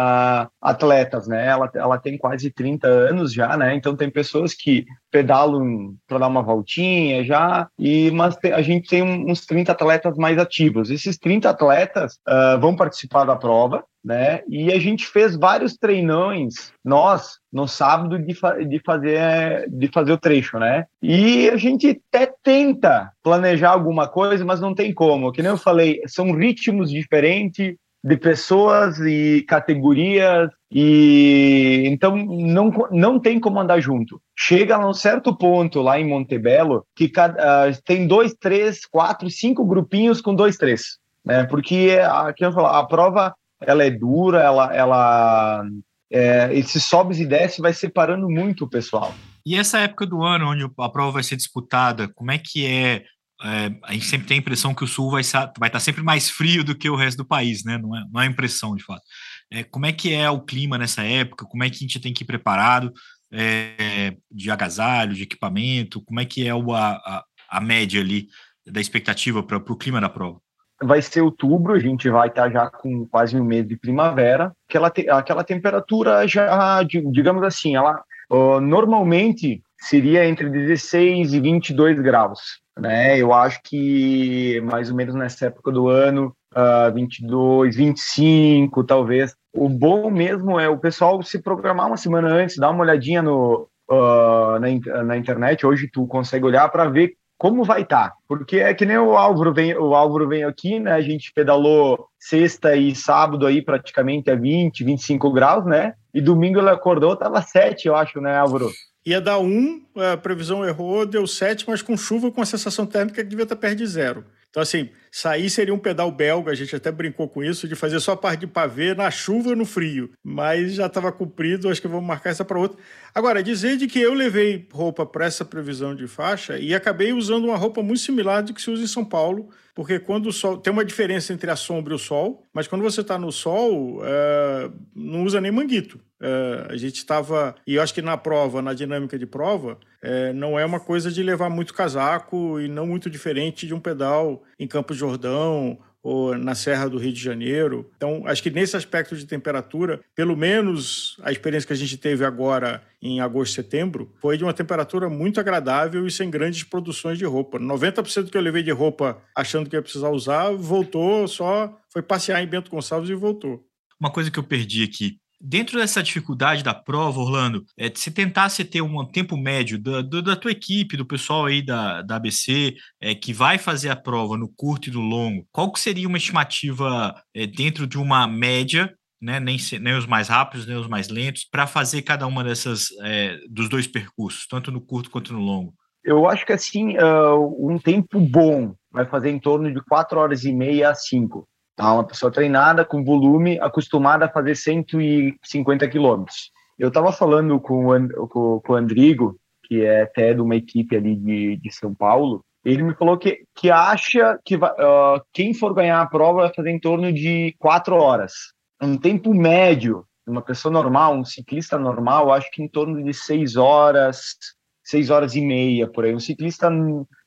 Speaker 6: atletas, né? Ela, ela tem quase 30 anos já, né? Então tem pessoas que pedalam para dar uma voltinha já, e mas a gente tem uns 30 atletas mais ativos. Esses 30 atletas uh, vão participar da prova, né? E a gente fez vários treinões, nós, no sábado, de, fa de, fazer, de fazer o trecho, né? E a gente até tenta planejar alguma coisa, mas não tem como. Que nem eu falei, são ritmos diferentes, de pessoas e categorias e então não, não tem como andar junto. Chega a um certo ponto lá em Montebello que cada, uh, tem dois, três, quatro, cinco grupinhos com dois, três, né? Porque a, a prova ela é dura, ela, ela é, esses sobes e desce vai separando muito o pessoal.
Speaker 1: E essa época do ano onde a prova vai ser disputada, como é que é é, a gente sempre tem a impressão que o sul vai, estar sempre mais frio do que o resto do país, né? Não é, não é impressão, de fato. É, como é que é o clima nessa época? Como é que a gente tem que ir preparado é, de agasalho, de equipamento? Como é que é o, a, a média ali da expectativa para o clima da prova?
Speaker 6: Vai ser outubro, a gente vai estar já com quase um mês de primavera. Aquela, te, aquela temperatura já, digamos assim, ela uh, normalmente seria entre 16 e 22 graus né? Eu acho que mais ou menos nessa época do ano, uh, 22, 25, talvez. O bom mesmo é o pessoal se programar uma semana antes, dar uma olhadinha no, uh, na, na internet. Hoje tu consegue olhar para ver como vai estar. Tá. Porque é que nem o Álvaro vem, o Álvaro vem aqui, né? A gente pedalou sexta e sábado aí praticamente a 20, 25 graus, né? E domingo ele acordou, tava 7, eu acho, né, Álvaro?
Speaker 7: Ia dar um, a previsão errou, deu sete, mas com chuva, com a sensação térmica que devia estar perto de zero. Então, assim, sair seria um pedal belga, a gente até brincou com isso, de fazer só a parte de pavê na chuva no frio. Mas já estava cumprido, acho que vamos marcar essa para outra. Agora, dizer de que eu levei roupa para essa previsão de faixa e acabei usando uma roupa muito similar do que se usa em São Paulo, porque quando o sol. Tem uma diferença entre a sombra e o sol, mas quando você está no sol, é, não usa nem manguito. É, a gente estava. E eu acho que na prova, na dinâmica de prova, é, não é uma coisa de levar muito casaco e não muito diferente de um pedal em Campos Jordão ou na Serra do Rio de Janeiro. Então, acho que nesse aspecto de temperatura, pelo menos a experiência que a gente teve agora em agosto e setembro, foi de uma temperatura muito agradável e sem grandes produções de roupa. 90% que eu levei de roupa achando que ia precisar usar, voltou, só foi passear em Bento Gonçalves e voltou.
Speaker 1: Uma coisa que eu perdi aqui, Dentro dessa dificuldade da prova, Orlando, é, se tentasse ter um tempo médio da, da tua equipe, do pessoal aí da, da ABC, é, que vai fazer a prova no curto e no longo, qual que seria uma estimativa é, dentro de uma média né, nem, nem os mais rápidos, nem os mais lentos, para fazer cada uma dessas é, dos dois percursos, tanto no curto quanto no longo?
Speaker 6: Eu acho que assim, uh, um tempo bom vai fazer em torno de 4 horas e meia a 5. Tá? Uma pessoa treinada, com volume, acostumada a fazer 150 quilômetros. Eu estava falando com o, com, com o Andrigo, que é até de uma equipe ali de, de São Paulo, ele me falou que, que acha que uh, quem for ganhar a prova vai fazer em torno de quatro horas. Um tempo médio, uma pessoa normal, um ciclista normal, acho que em torno de seis horas, seis horas e meia, por aí. Um ciclista,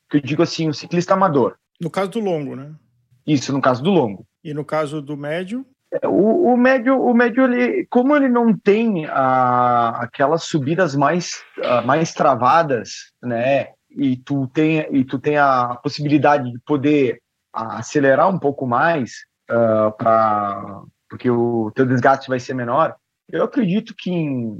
Speaker 6: que eu digo assim, um ciclista amador.
Speaker 7: No caso do longo, né?
Speaker 6: Isso, no caso do longo.
Speaker 7: E no caso do médio?
Speaker 6: É, o, o médio, o médio ele, como ele não tem a, aquelas subidas mais, mais travadas, né? E tu tem e tu tem a possibilidade de poder acelerar um pouco mais uh, para porque o teu desgaste vai ser menor. Eu acredito que em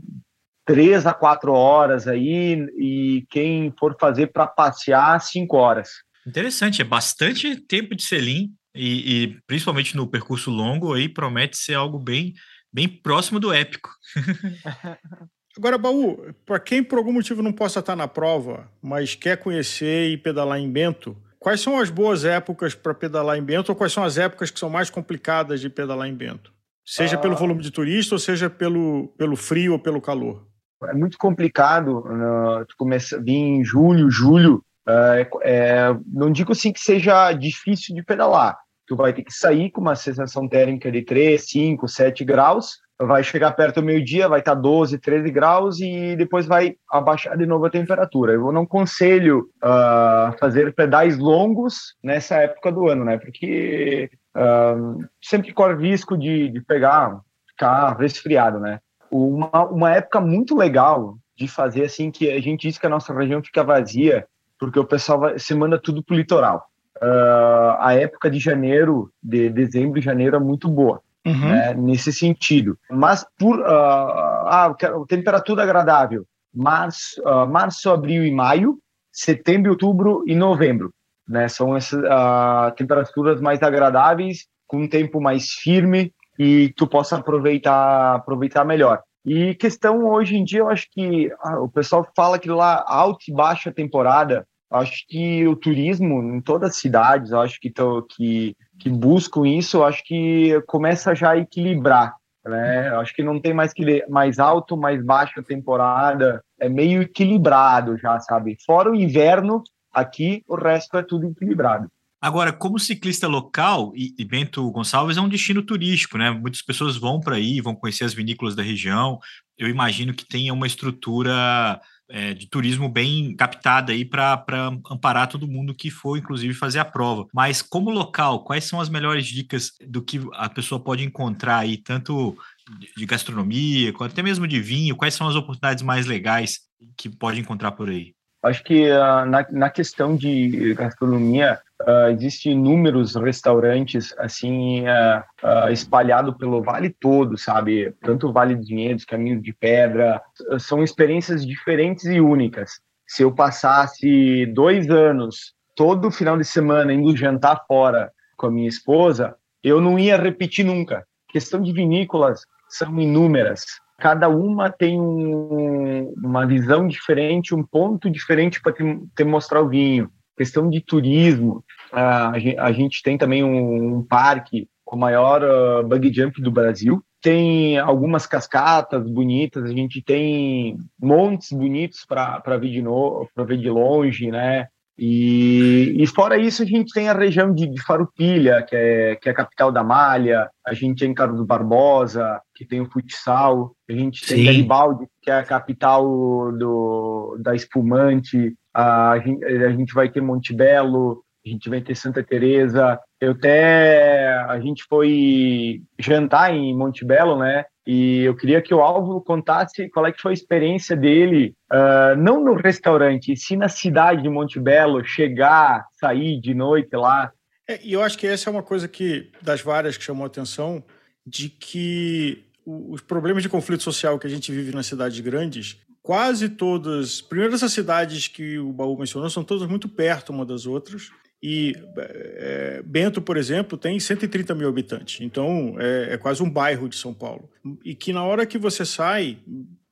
Speaker 6: três a quatro horas aí e quem for fazer para passear cinco horas.
Speaker 1: Interessante, é bastante tempo de selim e, e, principalmente no percurso longo aí promete ser algo bem bem próximo do épico.
Speaker 7: Agora, Baú, para quem por algum motivo não possa estar na prova, mas quer conhecer e pedalar em Bento, quais são as boas épocas para pedalar em Bento ou quais são as épocas que são mais complicadas de pedalar em Bento? Seja ah. pelo volume de turista ou seja pelo, pelo frio ou pelo calor?
Speaker 6: É muito complicado uh, tu começa, vir em julho, julho. Uh, é, não digo assim que seja difícil de pedalar. Tu vai ter que sair com uma sensação térmica de 3, 5, 7 graus, vai chegar perto do meio-dia, vai estar 12, 13 graus e depois vai abaixar de novo a temperatura. Eu não aconselho uh, fazer pedais longos nessa época do ano, né? Porque uh, sempre corre risco de, de pegar, ficar resfriado, né? Uma, uma época muito legal de fazer assim que a gente diz que a nossa região fica vazia porque o pessoal vai, se manda tudo pro litoral. Uh, a época de janeiro, de dezembro e janeiro é muito boa. Uhum. Né, nesse sentido. Mas por uh, ah, temperatura agradável, março, uh, março, abril e maio, setembro, outubro e novembro. Né? São essas uh, temperaturas mais agradáveis, com um tempo mais firme e tu possa aproveitar, aproveitar melhor. E questão hoje em dia, eu acho que ah, o pessoal fala que lá alta e baixa temporada, acho que o turismo em todas as cidades, acho que, tô, que, que buscam isso, acho que começa já a equilibrar. Né? Acho que não tem mais que mais alto, mais baixa temporada, é meio equilibrado já, sabe? Fora o inverno, aqui o resto é tudo equilibrado.
Speaker 1: Agora, como ciclista local, e, Bento Gonçalves é um destino turístico, né? Muitas pessoas vão para aí, vão conhecer as vinícolas da região. Eu imagino que tenha uma estrutura é, de turismo bem captada aí para amparar todo mundo que for, inclusive, fazer a prova. Mas como local, quais são as melhores dicas do que a pessoa pode encontrar aí, tanto de gastronomia, quanto até mesmo de vinho? Quais são as oportunidades mais legais que pode encontrar por aí?
Speaker 6: Acho que uh, na, na questão de gastronomia, uh, existem inúmeros restaurantes assim uh, uh, espalhado pelo vale todo, sabe? Tanto Vale dos Vinhedos, Caminho de Pedra, são experiências diferentes e únicas. Se eu passasse dois anos todo final de semana indo jantar fora com a minha esposa, eu não ia repetir nunca. Questão de vinícolas são inúmeras cada uma tem um, uma visão diferente, um ponto diferente para te, te, mostrar o vinho. Questão de turismo, a, gente tem também um, parque com o maior uh, bug jump do Brasil. Tem algumas cascatas bonitas, a gente tem montes bonitos para ver de ver de longe, né? E, e, fora isso, a gente tem a região de, de Farupilha, que é, que é a capital da Malha, a gente tem Carlos Barbosa, que tem o futsal, a gente tem Sim. Garibaldi, que é a capital do, da espumante, a, a, gente, a gente vai ter Montebello, a gente vai ter Santa Teresa. Eu até a gente foi jantar em Montebello, né? E eu queria que o Álvaro contasse qual é que foi a experiência dele, uh, não no restaurante, e sim na cidade de Montebello, chegar, sair de noite lá.
Speaker 7: É, e eu acho que essa é uma coisa que das várias que chamou a atenção, de que os problemas de conflito social que a gente vive nas cidades grandes, quase todas, primeiro essas cidades que o Baú mencionou, são todas muito perto uma das outras. E é, Bento, por exemplo, tem 130 mil habitantes, então é, é, quase um bairro de São Paulo. E que na hora que você sai,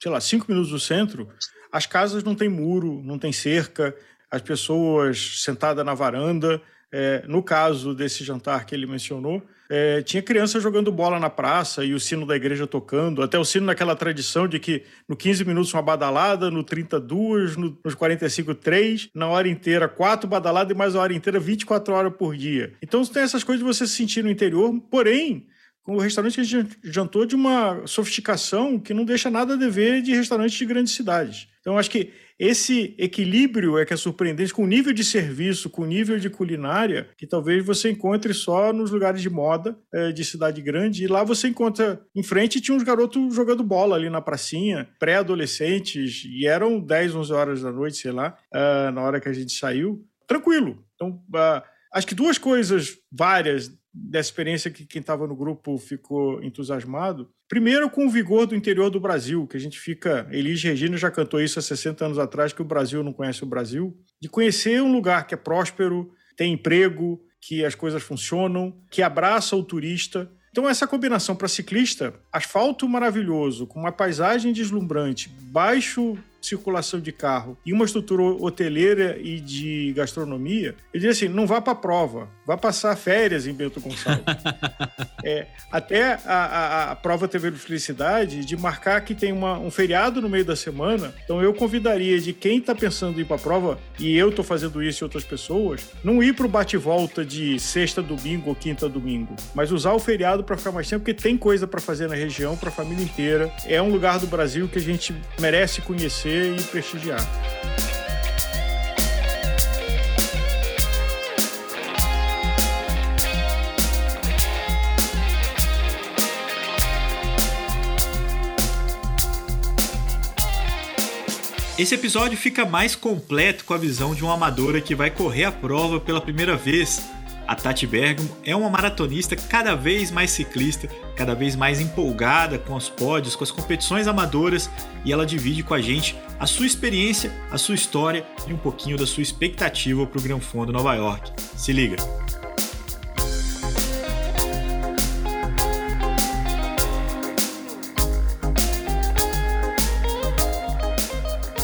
Speaker 7: sei lá, cinco minutos do centro, as casas não têm muro, não tem cerca, as pessoas sentadas na varanda, É, no caso desse jantar que ele mencionou, é, tinha criança jogando bola na praça e o sino da igreja tocando, até o sino naquela tradição de que no 15 minutos uma badalada, no 32, no, nos 45, 3, na hora inteira, quatro badaladas e mais a hora inteira, 24 horas por dia. Então tem essas coisas de você se sentir no interior, porém, com o restaurante que a gente jantou de uma sofisticação que não deixa nada a dever de restaurantes de grandes cidades. Então, acho que esse equilíbrio é que é surpreendente com o nível de serviço, com o nível de culinária, que talvez você encontre só nos lugares de moda é, de cidade grande. E lá você encontra, em frente, tinha uns garotos jogando bola ali na pracinha, pré-adolescentes, e eram 10, 11 horas da noite, sei lá, uh, na hora que a gente saiu. Tranquilo. Então, uh, acho que duas coisas várias dessa experiência que quem estava no grupo ficou entusiasmado. Primeiro, com o vigor do interior do Brasil, que a gente fica. Elis Regina já cantou isso há 60 anos atrás, que o Brasil não conhece o Brasil. De conhecer um lugar que é próspero, tem emprego, que as coisas funcionam, que abraça o turista. Então, essa combinação para ciclista, asfalto maravilhoso, com uma paisagem deslumbrante, baixo circulação de carro e uma estrutura hoteleira e de gastronomia, eu diria assim, não vá para a prova, vá passar férias em Bento Gonçalves. é, até a, a, a, prova teve a felicidade de marcar que tem uma, um feriado no meio da semana, então eu convidaria de quem está pensando em ir para a prova, e eu estou fazendo isso e outras pessoas, não ir para o bate-volta de sexta, domingo ou quinta, domingo, mas usar o feriado para ficar mais tempo, porque tem coisa para fazer na região, para a família inteira. É um lugar do Brasil que a gente merece conhecer e prestigiar.
Speaker 1: Esse episódio fica mais completo com a visão de uma amadora que vai correr a prova pela primeira vez a Tati Bergamo é uma maratonista cada vez mais ciclista, cada vez mais empolgada com os pódios, com as competições amadoras e ela divide com a gente a sua experiência, a sua história e um pouquinho da sua expectativa para o Gran Fondo Nova York. Se liga!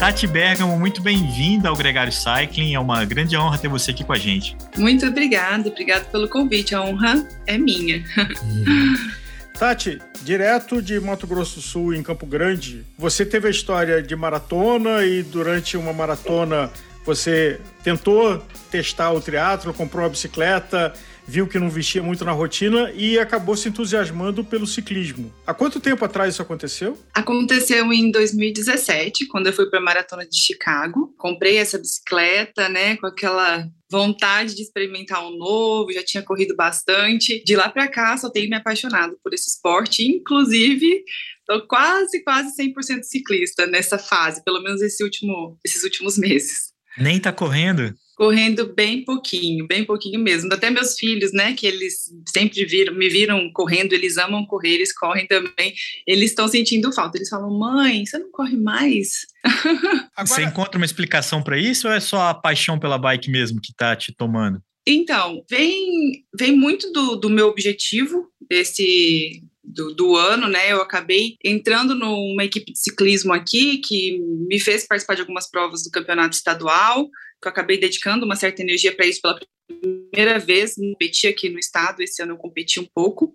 Speaker 1: Tati Bergamo, muito bem-vinda ao Gregário Cycling. É uma grande honra ter você aqui com a gente.
Speaker 8: Muito obrigada, obrigado pelo convite. A honra é minha.
Speaker 7: Tati, direto de Mato Grosso do Sul, em Campo Grande, você teve a história de maratona e durante uma maratona você tentou testar o triatlo, comprou a bicicleta viu que não vestia muito na rotina e acabou se entusiasmando pelo ciclismo. Há quanto tempo atrás isso aconteceu?
Speaker 8: Aconteceu em 2017, quando eu fui para a maratona de Chicago. Comprei essa bicicleta, né, com aquela vontade de experimentar um novo, já tinha corrido bastante. De lá para cá, só tenho me apaixonado por esse esporte, inclusive Estou quase, quase 100% ciclista nessa fase, pelo menos esse último, esses últimos meses.
Speaker 1: Nem tá correndo?
Speaker 8: Correndo bem pouquinho, bem pouquinho mesmo. Até meus filhos, né, que eles sempre viram, me viram correndo, eles amam correr, eles correm também. Eles estão sentindo falta. Eles falam: "Mãe, você não corre mais?"
Speaker 1: Agora... Você encontra uma explicação para isso ou é só a paixão pela bike mesmo que está te tomando?
Speaker 8: Então, vem, vem muito do, do meu objetivo desse do, do, ano, né? Eu acabei entrando numa equipe de ciclismo aqui que me fez participar de algumas provas do campeonato estadual que eu acabei dedicando uma certa energia para isso pela primeira vez, competi aqui no estado, esse ano eu competi um pouco,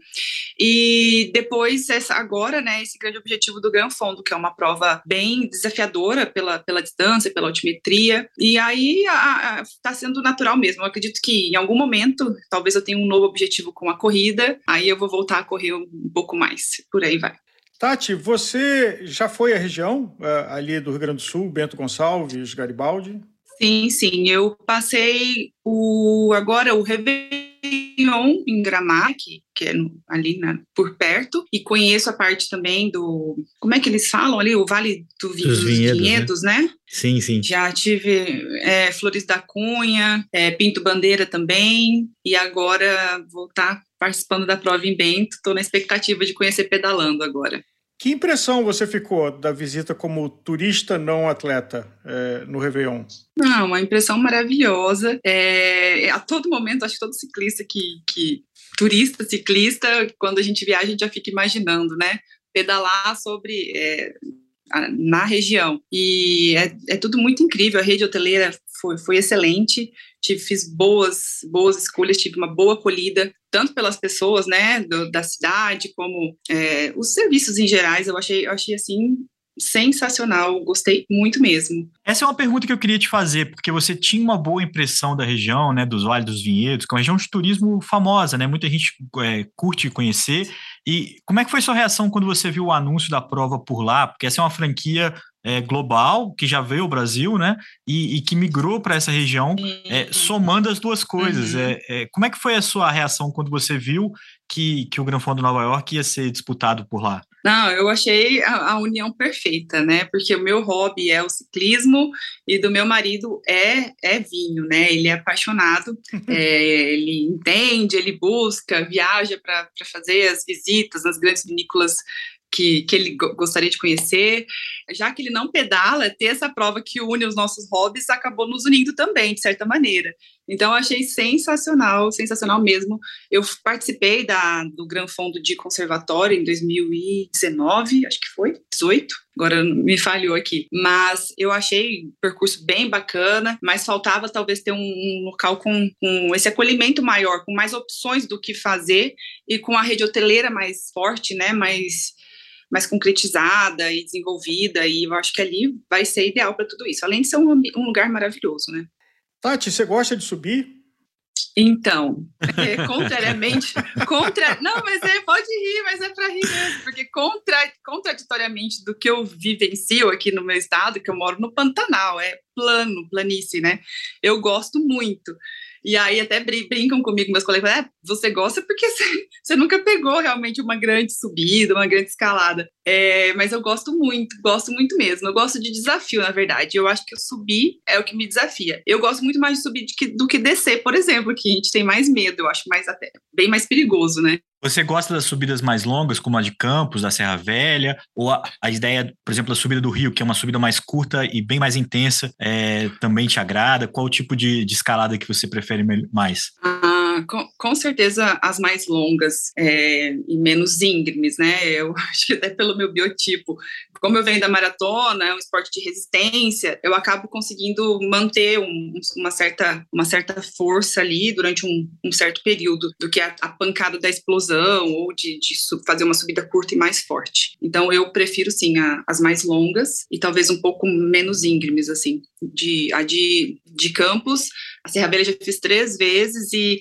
Speaker 8: e depois, essa, agora, né, esse grande objetivo do Gran Fondo, que é uma prova bem desafiadora pela, pela distância, pela altimetria, e aí está sendo natural mesmo, eu acredito que em algum momento, talvez eu tenha um novo objetivo com a corrida, aí eu vou voltar a correr um pouco mais, por aí vai.
Speaker 7: Tati, você já foi à região uh, ali do Rio Grande do Sul, Bento Gonçalves, Garibaldi?
Speaker 8: Sim, sim. Eu passei o agora o Réveillon em Gramar, que, que é no, ali na, por perto, e conheço a parte também do. Como é que eles falam ali? O Vale do Vinho, dos, Vinhedos, Vinhedos né? né?
Speaker 1: Sim, sim.
Speaker 8: Já tive é, Flores da Cunha, é, Pinto Bandeira também, e agora vou estar participando da prova em Bento. Estou na expectativa de conhecer pedalando agora.
Speaker 7: Que impressão você ficou da visita como turista não atleta é, no Réveillon?
Speaker 8: Não, uma impressão maravilhosa. É, a todo momento, acho que todo ciclista que, que. turista, ciclista, quando a gente viaja, a gente já fica imaginando, né? Pedalar sobre. É, na região. E é, é tudo muito incrível. A rede hoteleira foi, foi excelente. Tive, fiz boas, boas escolhas, tive uma boa acolhida, tanto pelas pessoas, né, do, da cidade, como é, os serviços em gerais. Eu achei, eu achei assim sensacional, gostei muito mesmo.
Speaker 1: Essa é uma pergunta que eu queria te fazer, porque você tinha uma boa impressão da região, né, dos Vales dos Vinhedos, que é uma região de turismo famosa, né, muita gente é, curte conhecer. E como é que foi sua reação quando você viu o anúncio da prova por lá? Porque essa é uma franquia é, global, que já veio ao Brasil, né? E, e que migrou para essa região, é, somando as duas coisas. Uhum. É, é, como é que foi a sua reação quando você viu que, que o Gran Fondo Nova York ia ser disputado por lá?
Speaker 8: Não, eu achei a, a, união perfeita, né? Porque o meu hobby é o ciclismo e do meu marido é, é vinho, né? Ele é apaixonado, é, ele entende, ele busca, viaja para fazer as visitas nas grandes vinícolas que, que ele gostaria de conhecer. Já que ele não pedala, ter essa prova que une os nossos hobbies acabou nos unindo também, de certa maneira. Então, eu achei sensacional, sensacional mesmo. Eu participei da, do Gran Fundo de Conservatório em 2019, acho que foi, 18, agora me falhou aqui. Mas eu achei o percurso bem bacana, mas faltava talvez ter um, um local com, com esse acolhimento maior, com mais opções do que fazer e com a rede hoteleira mais forte, né, mais mais concretizada e desenvolvida, e eu acho que ali vai ser ideal para tudo isso, além de ser um, um, lugar maravilhoso, né?
Speaker 7: Tati, você gosta de subir?
Speaker 8: Então, é, contrariamente, contra, não, mas é, pode rir, mas é para rir mesmo, porque contra, contraditoriamente do que eu vivencio aqui no meu estado, que eu moro no Pantanal, é plano, planície, né? Eu gosto muito. E aí até brincam comigo, meus colegas, é, você gosta porque você, nunca pegou realmente uma grande subida, uma grande escalada. É, mas eu gosto muito, gosto muito mesmo. Eu gosto de desafio, na verdade. Eu acho que subir é o que me desafia. Eu gosto muito mais de subir do que descer, por exemplo, que a gente tem mais medo, eu acho mais até bem mais perigoso, né?
Speaker 1: Você gosta das subidas mais longas, como a de Campos, da Serra Velha, ou a, a ideia, por exemplo, da subida do Rio, que é uma subida mais curta e bem mais intensa, é, também te agrada? Qual o tipo de, de escalada que você prefere mais?
Speaker 8: Com, com, certeza as mais longas é, e menos íngremes, né? Eu acho que até pelo meu biotipo, como eu venho da maratona, é um esporte de resistência, eu acabo conseguindo manter um, uma, certa, uma certa força ali durante um, um certo período, do que a, a pancada da explosão ou de, de, fazer uma subida curta e mais forte. Então, eu prefiro, sim, a, as mais longas e talvez um pouco menos íngremes, assim. De, a de, de campos, a Serra Velha já fiz três vezes e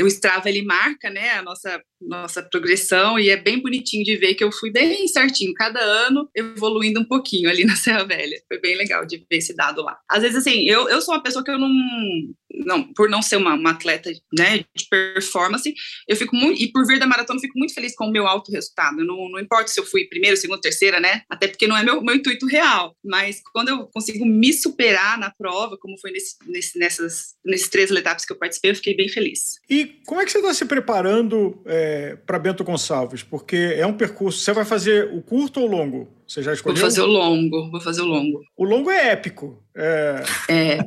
Speaker 8: o Strava ele marca, né, a nossa nossa progressão e é bem bonitinho de ver que eu fui bem certinho, cada ano evoluindo um pouquinho ali na Serra Velha. Foi bem legal de ver esse dado lá. Às vezes, assim, eu, eu sou uma pessoa que eu não, não por não ser uma, uma atleta né, de performance, eu fico muito, e por vir da maratona, eu fico muito feliz com o meu alto resultado. Não, não importa se eu fui primeiro, segundo, terceira, né? Até porque não é meu, meu intuito real. Mas quando eu consigo me superar na prova, como foi nesse, nesse, nessas, nesses três etapas que eu participei, eu fiquei bem feliz.
Speaker 7: E como é que você está se preparando? É para Bento Gonçalves? Porque é um percurso. Você vai fazer o curto ou o longo? Você já escolheu?
Speaker 8: Vou fazer o longo. Vou fazer o longo.
Speaker 7: O longo é épico.
Speaker 8: É. é.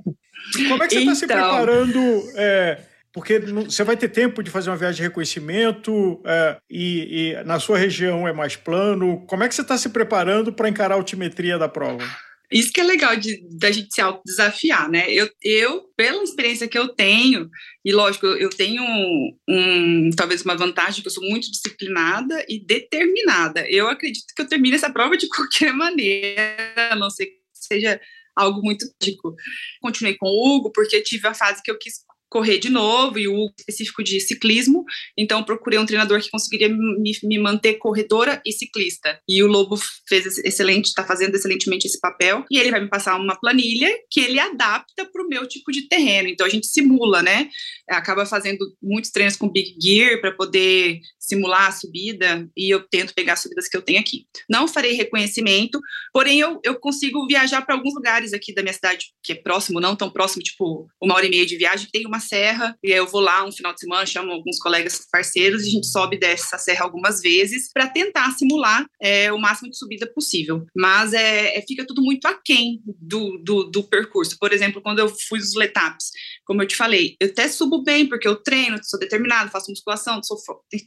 Speaker 7: Como é que você está então... se preparando? É, porque você vai ter tempo de fazer uma viagem de reconhecimento é, e, e, na sua região é mais plano. Como é que você está se preparando para encarar a altimetria da prova?
Speaker 8: Isso que é legal de, da gente se autodesafiar, né? Eu, eu, pela experiência que eu tenho, e lógico, eu tenho um, um, talvez uma vantagem que eu sou muito disciplinada e determinada. Eu acredito que eu termine essa prova de qualquer maneira, a não ser que seja algo muito típico. Continuei com o Hugo porque tive a fase que eu quis correr de novo e o específico de ciclismo, então procurei um treinador que conseguiria me, me manter corredora e ciclista. E o Lobo fez excelente, está fazendo excelentemente esse papel e ele vai me passar uma planilha que ele adapta para o meu tipo de terreno. Então a gente simula, né? Acaba fazendo muitos treinos com Big Gear para poder simular a subida e eu tento pegar as subidas que eu tenho aqui. Não farei reconhecimento, porém eu, eu consigo viajar para alguns lugares aqui da minha cidade que é próximo, não tão próximo, tipo uma hora e meia de viagem, tem uma serra, e aí eu vou lá um final de semana, chamo alguns colegas parceiros e a gente sobe dessa serra algumas vezes para tentar simular é, o máximo de subida possível. Mas é, é, fica tudo muito aquém do, do, do percurso. Por exemplo, quando eu fui os letaps, como eu te falei, eu até subo bem, porque eu treino, sou determinado, faço musculação, sou,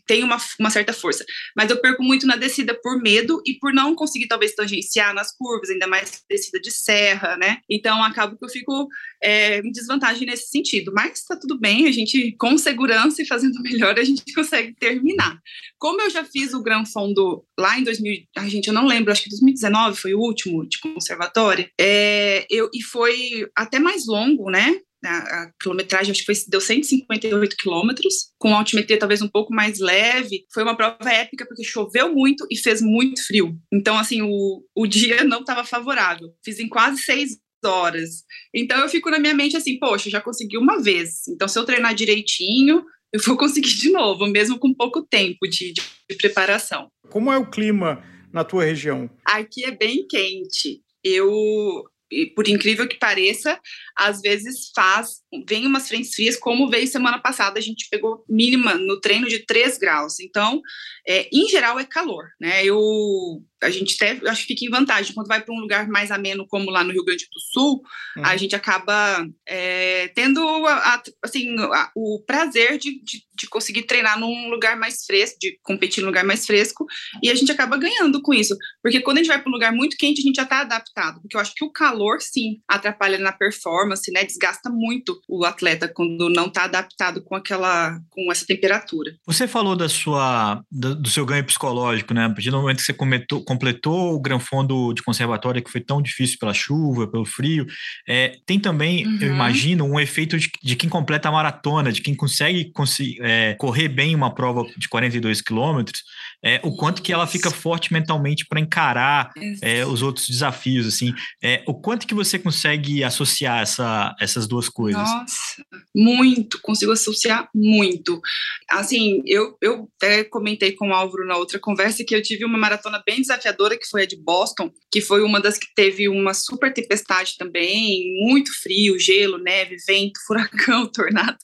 Speaker 8: tenho uma, uma certa força. Mas eu perco muito na descida por medo e por não conseguir, talvez, tangenciar nas curvas, ainda mais descida de serra, né? Então, acabo que eu fico é, em desvantagem nesse sentido. Mas tá tudo bem, a gente, com segurança e fazendo melhor, a gente consegue terminar. Como eu já fiz o Gran Fondo lá em 2000, a gente, eu não lembro, acho que 2019 foi o último de conservatório, é, eu, e foi até mais longo, né? A, a, quilometragem acho que foi, deu 158 quilômetros, com altimetria talvez um pouco mais leve. Foi uma prova épica porque choveu muito e fez muito frio. Então, assim, o, o dia não estava favorável. Fiz em quase seis horas. Então, eu fico na minha mente assim, poxa, já consegui uma vez. Então, se eu treinar direitinho, eu vou conseguir de novo, mesmo com pouco tempo de, de, de preparação.
Speaker 7: Como é o clima na tua região?
Speaker 8: Aqui é bem quente. Eu por incrível que pareça, às vezes faz, vem umas frentes frias, como veio semana passada, a gente pegou mínima no treino de 3 graus. Então, é, em geral, é calor, né? Eu, a gente até, acho que fica em vantagem, quando vai para um lugar mais ameno, como lá no Rio Grande do Sul, uhum. a gente acaba é, tendo, a, a, assim, a, o prazer de, de, de, conseguir treinar num lugar mais fresco, de competir num lugar mais fresco, e a gente acaba ganhando com isso. Porque quando a gente vai para um lugar muito quente, a gente já está adaptado, porque eu acho que o calor, sim, atrapalha na performance, né? Desgasta muito o atleta quando não está adaptado com aquela, com essa temperatura.
Speaker 1: Você falou da sua, do, seu ganho psicológico, né? A partir do momento que você comentou, completou o Gran Fondo de conservatória que foi tão difícil pela chuva, pelo frio, é, tem também, uhum. eu imagino, um efeito de, de, quem completa a maratona, de quem consegue é, correr bem uma prova de 42 quilômetros, é, o quanto que ela fica forte mentalmente para encarar é, os outros desafios, assim, é, o quanto que você consegue associar essa, essas duas coisas?
Speaker 8: Nossa, muito, consigo associar muito. Assim, eu, eu até comentei com o Álvaro na outra conversa que eu tive uma maratona bem desafiadora, que foi a de Boston, que foi uma das que teve uma super tempestade também, muito frio, gelo, neve, vento, furacão, tornado,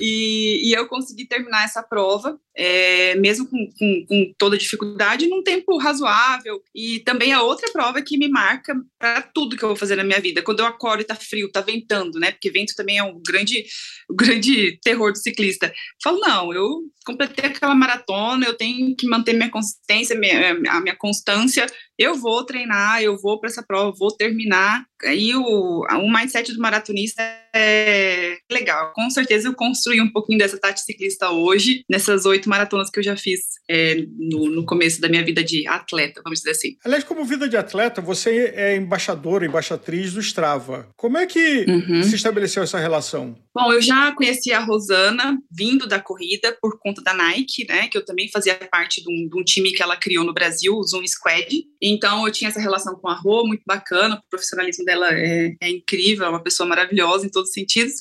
Speaker 8: e, e eu consegui terminar essa prova, é, mesmo com, com, com toda dificuldade num tempo razoável. E também a outra prova que me marca para tudo que eu vou fazer na minha vida. Quando eu acordo e tá frio, tá ventando, né? Porque vento também é um grande, um grande terror do ciclista. Eu falo, não, eu completei aquela maratona, eu tenho que manter minha consistência, minha, a minha constância eu vou treinar, eu vou para essa prova, vou terminar. Aí o, o mindset do maratonista é legal. Com certeza eu construí um pouquinho dessa tática ciclista hoje, nessas oito maratonas que eu já fiz é, no, no, começo da minha vida de atleta, vamos dizer assim.
Speaker 7: Aliás, como vida de atleta, você é embaixadora, embaixatriz do Strava. Como é que uhum. se estabeleceu essa relação?
Speaker 8: Bom, eu já conheci a Rosana vindo da corrida por conta da Nike, né? Que eu também fazia parte de um, de um time que ela criou no Brasil, o Zoom Squad. Então, eu tinha essa relação com a Rô, muito bacana, o profissionalismo dela é, é incrível, é uma pessoa maravilhosa em todos os sentidos.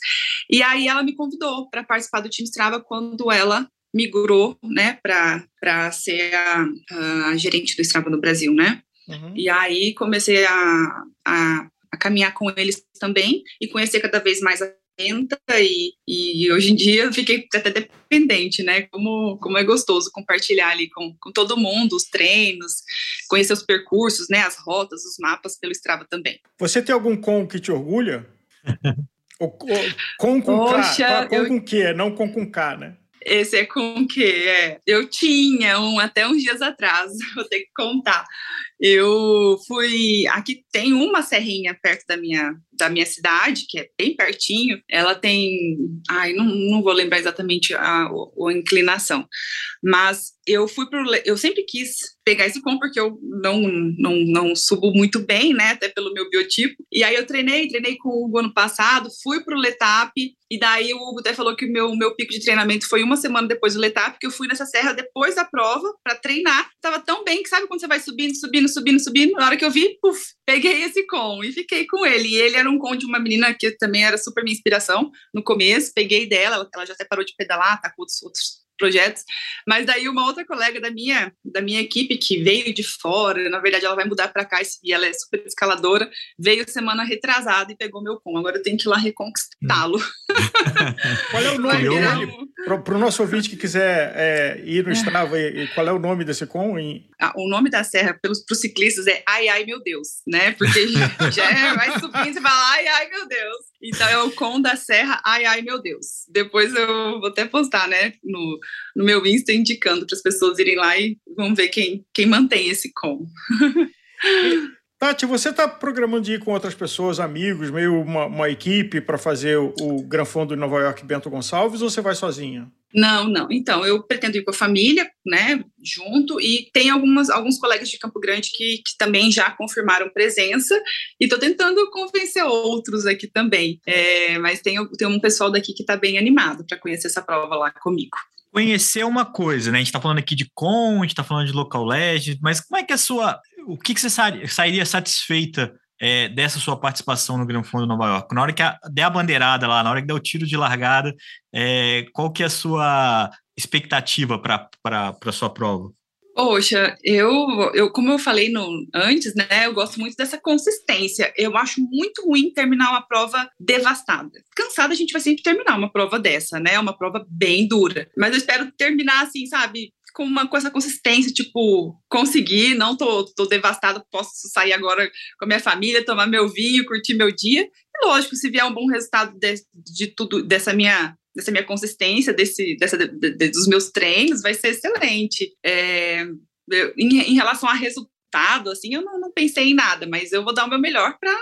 Speaker 8: E aí ela me convidou para participar do time Strava quando ela migrou, né, para ser a, a, gerente do Strava no Brasil, né? Uhum. E aí comecei a, a, a caminhar com eles também e conhecer cada vez mais a e, e hoje em dia fiquei até dependente, né? Como, como é gostoso compartilhar ali com, com todo mundo os treinos, conhecer os percursos, né? As rotas, os mapas pelo Strava também.
Speaker 7: Você tem algum com que te orgulha? o, o, com com Poxa, K, com eu... com que, não com com K, né?
Speaker 8: Esse é com que é. Eu tinha um até uns dias atrás, vou ter que contar. Eu fui. Aqui tem uma serrinha perto da minha, da minha cidade, que é bem pertinho. Ela tem. Ai, não, não vou lembrar exatamente a, a, a inclinação, mas eu fui pro. Eu sempre quis pegar esse com porque eu não, não, não subo muito bem, né? Até pelo meu biotipo. E aí eu treinei, treinei com o Hugo ano passado, fui pro Letap, e daí o Hugo até falou que o meu, meu pico de treinamento foi uma semana depois do Letap, que eu fui nessa serra depois da prova para treinar. Tava tão bem que sabe quando você vai subindo, subindo, subindo, subindo? Na hora que eu vi, puf, peguei esse com e fiquei com ele. E ele um com de uma menina que também era super minha inspiração no começo. Peguei dela, ela já até parou de pedalar, tá com outros, outros projetos. Mas daí uma outra colega da minha da minha equipe que veio de fora, na verdade ela vai mudar para cá e ela é super escaladora, veio semana retrasada e pegou meu com. Agora eu tenho que ir lá reconquistá-lo.
Speaker 7: qual é o nome? Para o nosso ouvinte que quiser é, ir no Strava, qual é o nome desse com? Em...
Speaker 8: Ah, o nome da serra para os ciclistas é Ai Ai Meu Deus, né? Porque já, já é, vai subindo e fala Ai Ai Meu Deus. Então é o com da serra Ai Ai Meu Deus. Depois eu vou até postar, né? No, no meu Insta indicando para as pessoas irem lá e vamos ver quem, quem mantém esse como.
Speaker 7: Tati, você está programando de ir com outras pessoas, amigos, meio uma, uma equipe para fazer o, o Gran Fundo de Nova York Bento Gonçalves ou você vai sozinha?
Speaker 8: Não, não. Então, eu pretendo ir com a família, né, junto, e tem algumas, alguns colegas de Campo Grande que, que também já confirmaram presença, e estou tentando convencer outros aqui também. É, mas tem, tem um pessoal daqui que está bem animado para conhecer essa prova lá comigo
Speaker 1: conhecer uma coisa, né? A gente está falando aqui de com, a gente está falando de local legend, mas como é que a sua, o que, que você sairia satisfeita é, dessa sua participação no Gran Fundo Nova York? Na hora que a, der a bandeirada lá, na hora que der o tiro de largada, é, qual que é a sua expectativa para a sua prova?
Speaker 8: Poxa, eu, eu como eu falei no, antes, né, eu gosto muito dessa consistência. Eu acho muito ruim terminar uma prova devastada. Cansada a gente vai sempre terminar uma prova dessa, né? Uma prova bem dura. Mas eu espero terminar assim, sabe? com, uma, com essa consistência, tipo, conseguir, não tô, tô devastada, posso sair agora com a minha família, tomar meu vinho, curtir meu dia. E lógico, se vier um bom resultado de, de tudo, dessa minha dessa minha consistência, desse, dessa, de, de, dos meus treinos, vai ser excelente. É, eu, em, em, relação a resultado, assim, eu não, não pensei em nada, mas eu vou dar o meu melhor para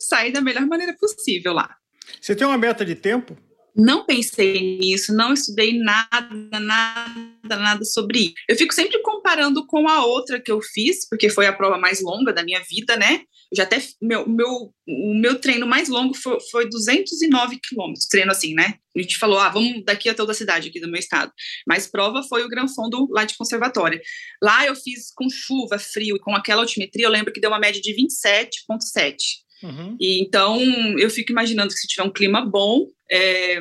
Speaker 8: sair da melhor maneira possível lá.
Speaker 7: Você tem uma meta de tempo?
Speaker 8: Não pensei nisso, não estudei nada, nada, nada sobre isso. Eu fico sempre comparando com a outra que eu fiz, porque foi a prova mais longa da minha vida, né? Eu já até meu, meu, o meu treino mais longo foi, foi 209 quilômetros, treino assim, né? A gente falou, ah, vamos daqui até outra cidade aqui do meu estado. Mas prova foi o Gran Fundo lá de Conservatória. Lá eu fiz com chuva, frio e com aquela altimetria, eu lembro que deu uma média de 27,7. Uhum. E então eu fico imaginando que se tiver um clima bom, é,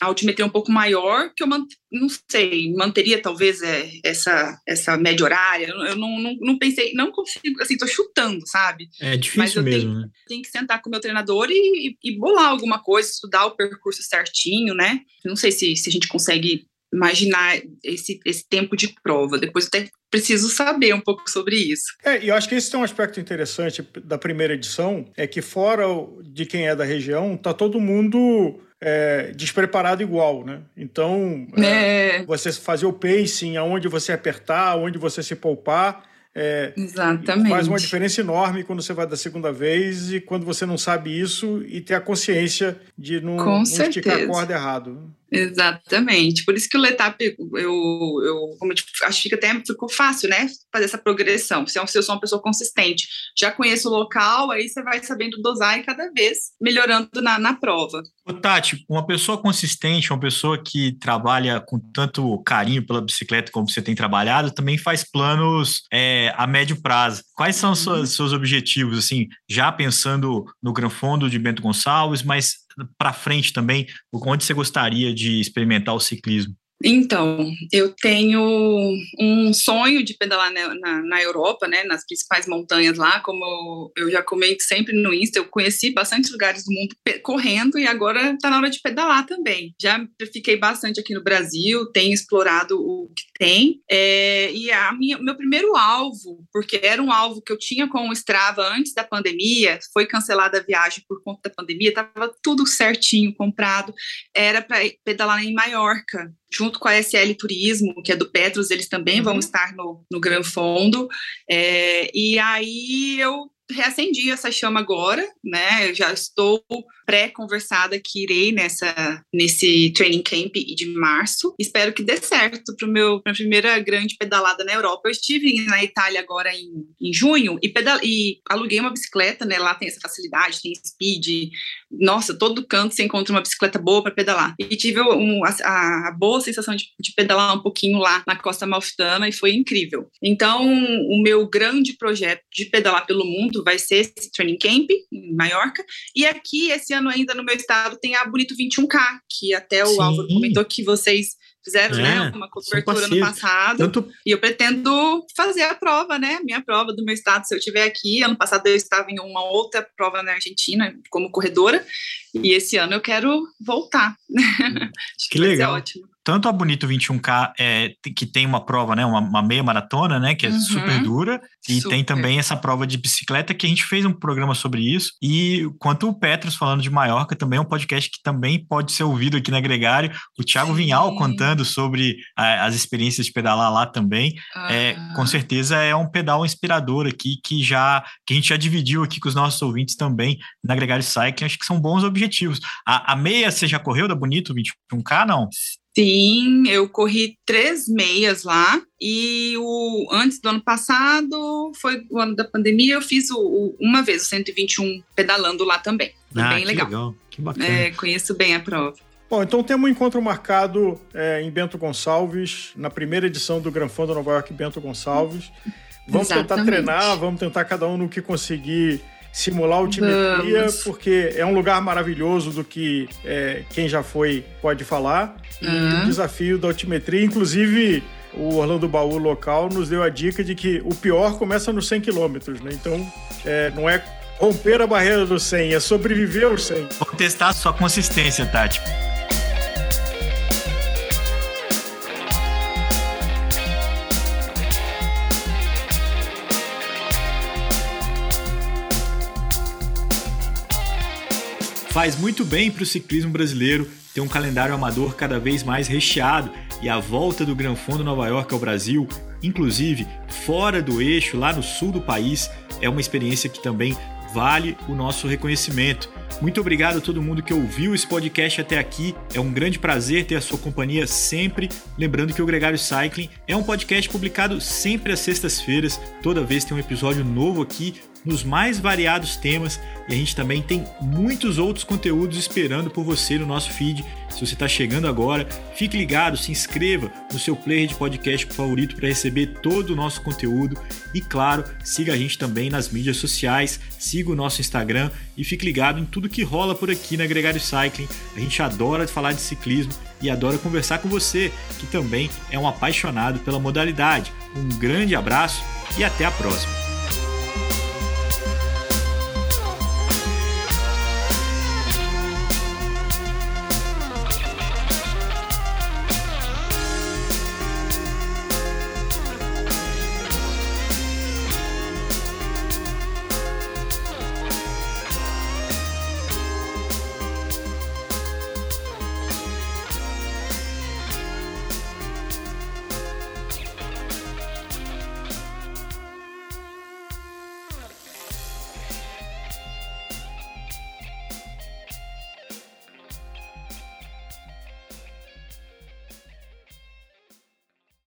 Speaker 8: a altimetria é um pouco maior, que eu não sei, manteria talvez é, essa, essa média horária. Eu não, não, não pensei, não consigo, assim, tô chutando, sabe?
Speaker 1: É difícil Mas eu mesmo,
Speaker 8: tenho,
Speaker 1: né?
Speaker 8: tenho que sentar com o meu treinador e, e, bolar alguma coisa, estudar o percurso certinho, né? Não sei se, se a gente consegue imaginar esse, esse tempo de prova. Depois até preciso saber um pouco sobre isso.
Speaker 7: É, e eu acho que esse é um aspecto interessante da primeira edição, é que fora de quem é da região, tá todo mundo é, despreparado igual, né? Então, é. É, você fazer o pacing, aonde você apertar, aonde você se poupar, é,
Speaker 8: Exatamente.
Speaker 7: Faz uma diferença enorme quando você vai da segunda vez e quando você não sabe isso e ter a consciência de não, não esticar a corda errado.
Speaker 8: Exatamente. Por isso que o Letap, eu, eu como eu acho que até ficou fácil, né? Fazer essa progressão. Se eu sou uma pessoa consistente, já conheço o local, aí você vai sabendo dosar e cada vez melhorando na, na prova.
Speaker 1: Ô, Tati, uma pessoa consistente, uma pessoa que trabalha com tanto carinho pela bicicleta como você tem trabalhado, também faz planos é, a médio prazo. Quais são os uhum. seus objetivos, assim, já pensando no Gran Fundo de Bento Gonçalves, mas para frente também, onde você gostaria de experimentar o ciclismo?
Speaker 8: Então, eu tenho um sonho de pedalar na, na, na, Europa, né, nas principais montanhas lá, como eu já comento sempre no Insta, eu conheci bastante lugares do mundo correndo e agora está na hora de pedalar também. Já fiquei bastante aqui no Brasil, tenho explorado o que tem, é, e a minha, meu primeiro alvo, porque era um alvo que eu tinha com o Strava antes da pandemia, foi cancelada a viagem por conta da pandemia, estava tudo certinho, comprado, era para pedalar em Maiorca, junto com a SL Turismo, que é do Petros, eles também uhum. vão estar no, no Gran Fundo. É, e aí eu reacendi essa chama agora, né? Eu já estou pré-conversada que irei nessa nesse training camp de março. Espero que dê certo para minha primeira grande pedalada na Europa. Eu estive na Itália agora em, em junho e, pedal, e aluguei uma bicicleta, né? Lá tem essa facilidade, tem speed. Nossa, todo canto você encontra uma bicicleta boa para pedalar. E tive um, a, a, boa sensação de, de, pedalar um pouquinho lá na Costa Malfitana e foi incrível. Então, o meu grande projeto de pedalar pelo mundo vai ser esse training camp em Maiorca. E aqui esse ano ano ainda no meu estado tem a Bonito 21K, que até o Sim. Álvaro comentou que vocês fizeram né, é, né, uma cobertura no passado. Tanto... E eu pretendo fazer a prova, né? Minha prova do meu estado, se eu estiver aqui. Ano passado eu estava em uma outra prova na Argentina como corredora. E esse ano eu quero voltar.
Speaker 1: Acho que, que legal. ótimo tanto a Bonito 21K, é, que tem uma prova, né, uma, uma meia maratona, né, que é uhum. super dura, e super. tem também essa prova de bicicleta, que a gente fez um programa sobre isso, e quanto o Petros falando de Maiorca, também é um podcast que também pode ser ouvido aqui na Gregário, o Thiago Sim. Vinhal contando sobre a, as experiências de pedalar lá também. Ah. É, com certeza é um pedal inspirador aqui que já que a gente já dividiu aqui com os nossos ouvintes também na Gregário Cycling. Acho que são bons objetivos. A, a meia você já correu da Bonito 21K, não?
Speaker 8: Sim, eu corri três meias lá e o antes do ano passado foi o ano da pandemia. Eu fiz o, o uma vez o 121 pedalando lá também. Foi ah, bem legal. legal. Que bacana. É, conheço bem a prova.
Speaker 7: Bom, então temos um encontro marcado é, em Bento Gonçalves, na primeira edição do Gran Fondo Nova York Bento Gonçalves. Vamos Exatamente. tentar treinar, vamos tentar cada um no que conseguir simular altimetria, Vamos. porque é um lugar maravilhoso do que é, quem já foi pode falar. E uhum. o desafio da altimetria, inclusive o Orlando Baú local nos deu a dica de que o pior começa nos 100 quilômetros, né? Então, é, não é romper a barreira do 100, é sobreviver aos 100.
Speaker 1: Vou testar a sua consistência, Tati. Faz muito bem para o ciclismo brasileiro ter um calendário amador cada vez mais recheado e a volta do Gran Fondo Nova York ao Brasil, inclusive fora do eixo, lá no sul do país, é uma experiência que também vale o nosso reconhecimento. Muito obrigado a todo mundo que ouviu esse podcast até aqui. É um grande prazer ter a sua companhia sempre. Lembrando que o Gregário Cycling é um podcast publicado sempre às sextas-feiras. Toda vez tem um episódio novo aqui nos mais variados temas e a gente também tem muitos outros conteúdos esperando por você no nosso feed. Se você está chegando agora, fique ligado, se inscreva no seu player de podcast favorito para receber todo o nosso conteúdo e, claro, siga a gente também nas mídias sociais, siga o nosso Instagram e fique ligado em tudo que rola por aqui na Gregário Cycling. A gente adora falar de ciclismo e adora conversar com você, que também é um apaixonado pela modalidade. Um grande abraço e até a próxima!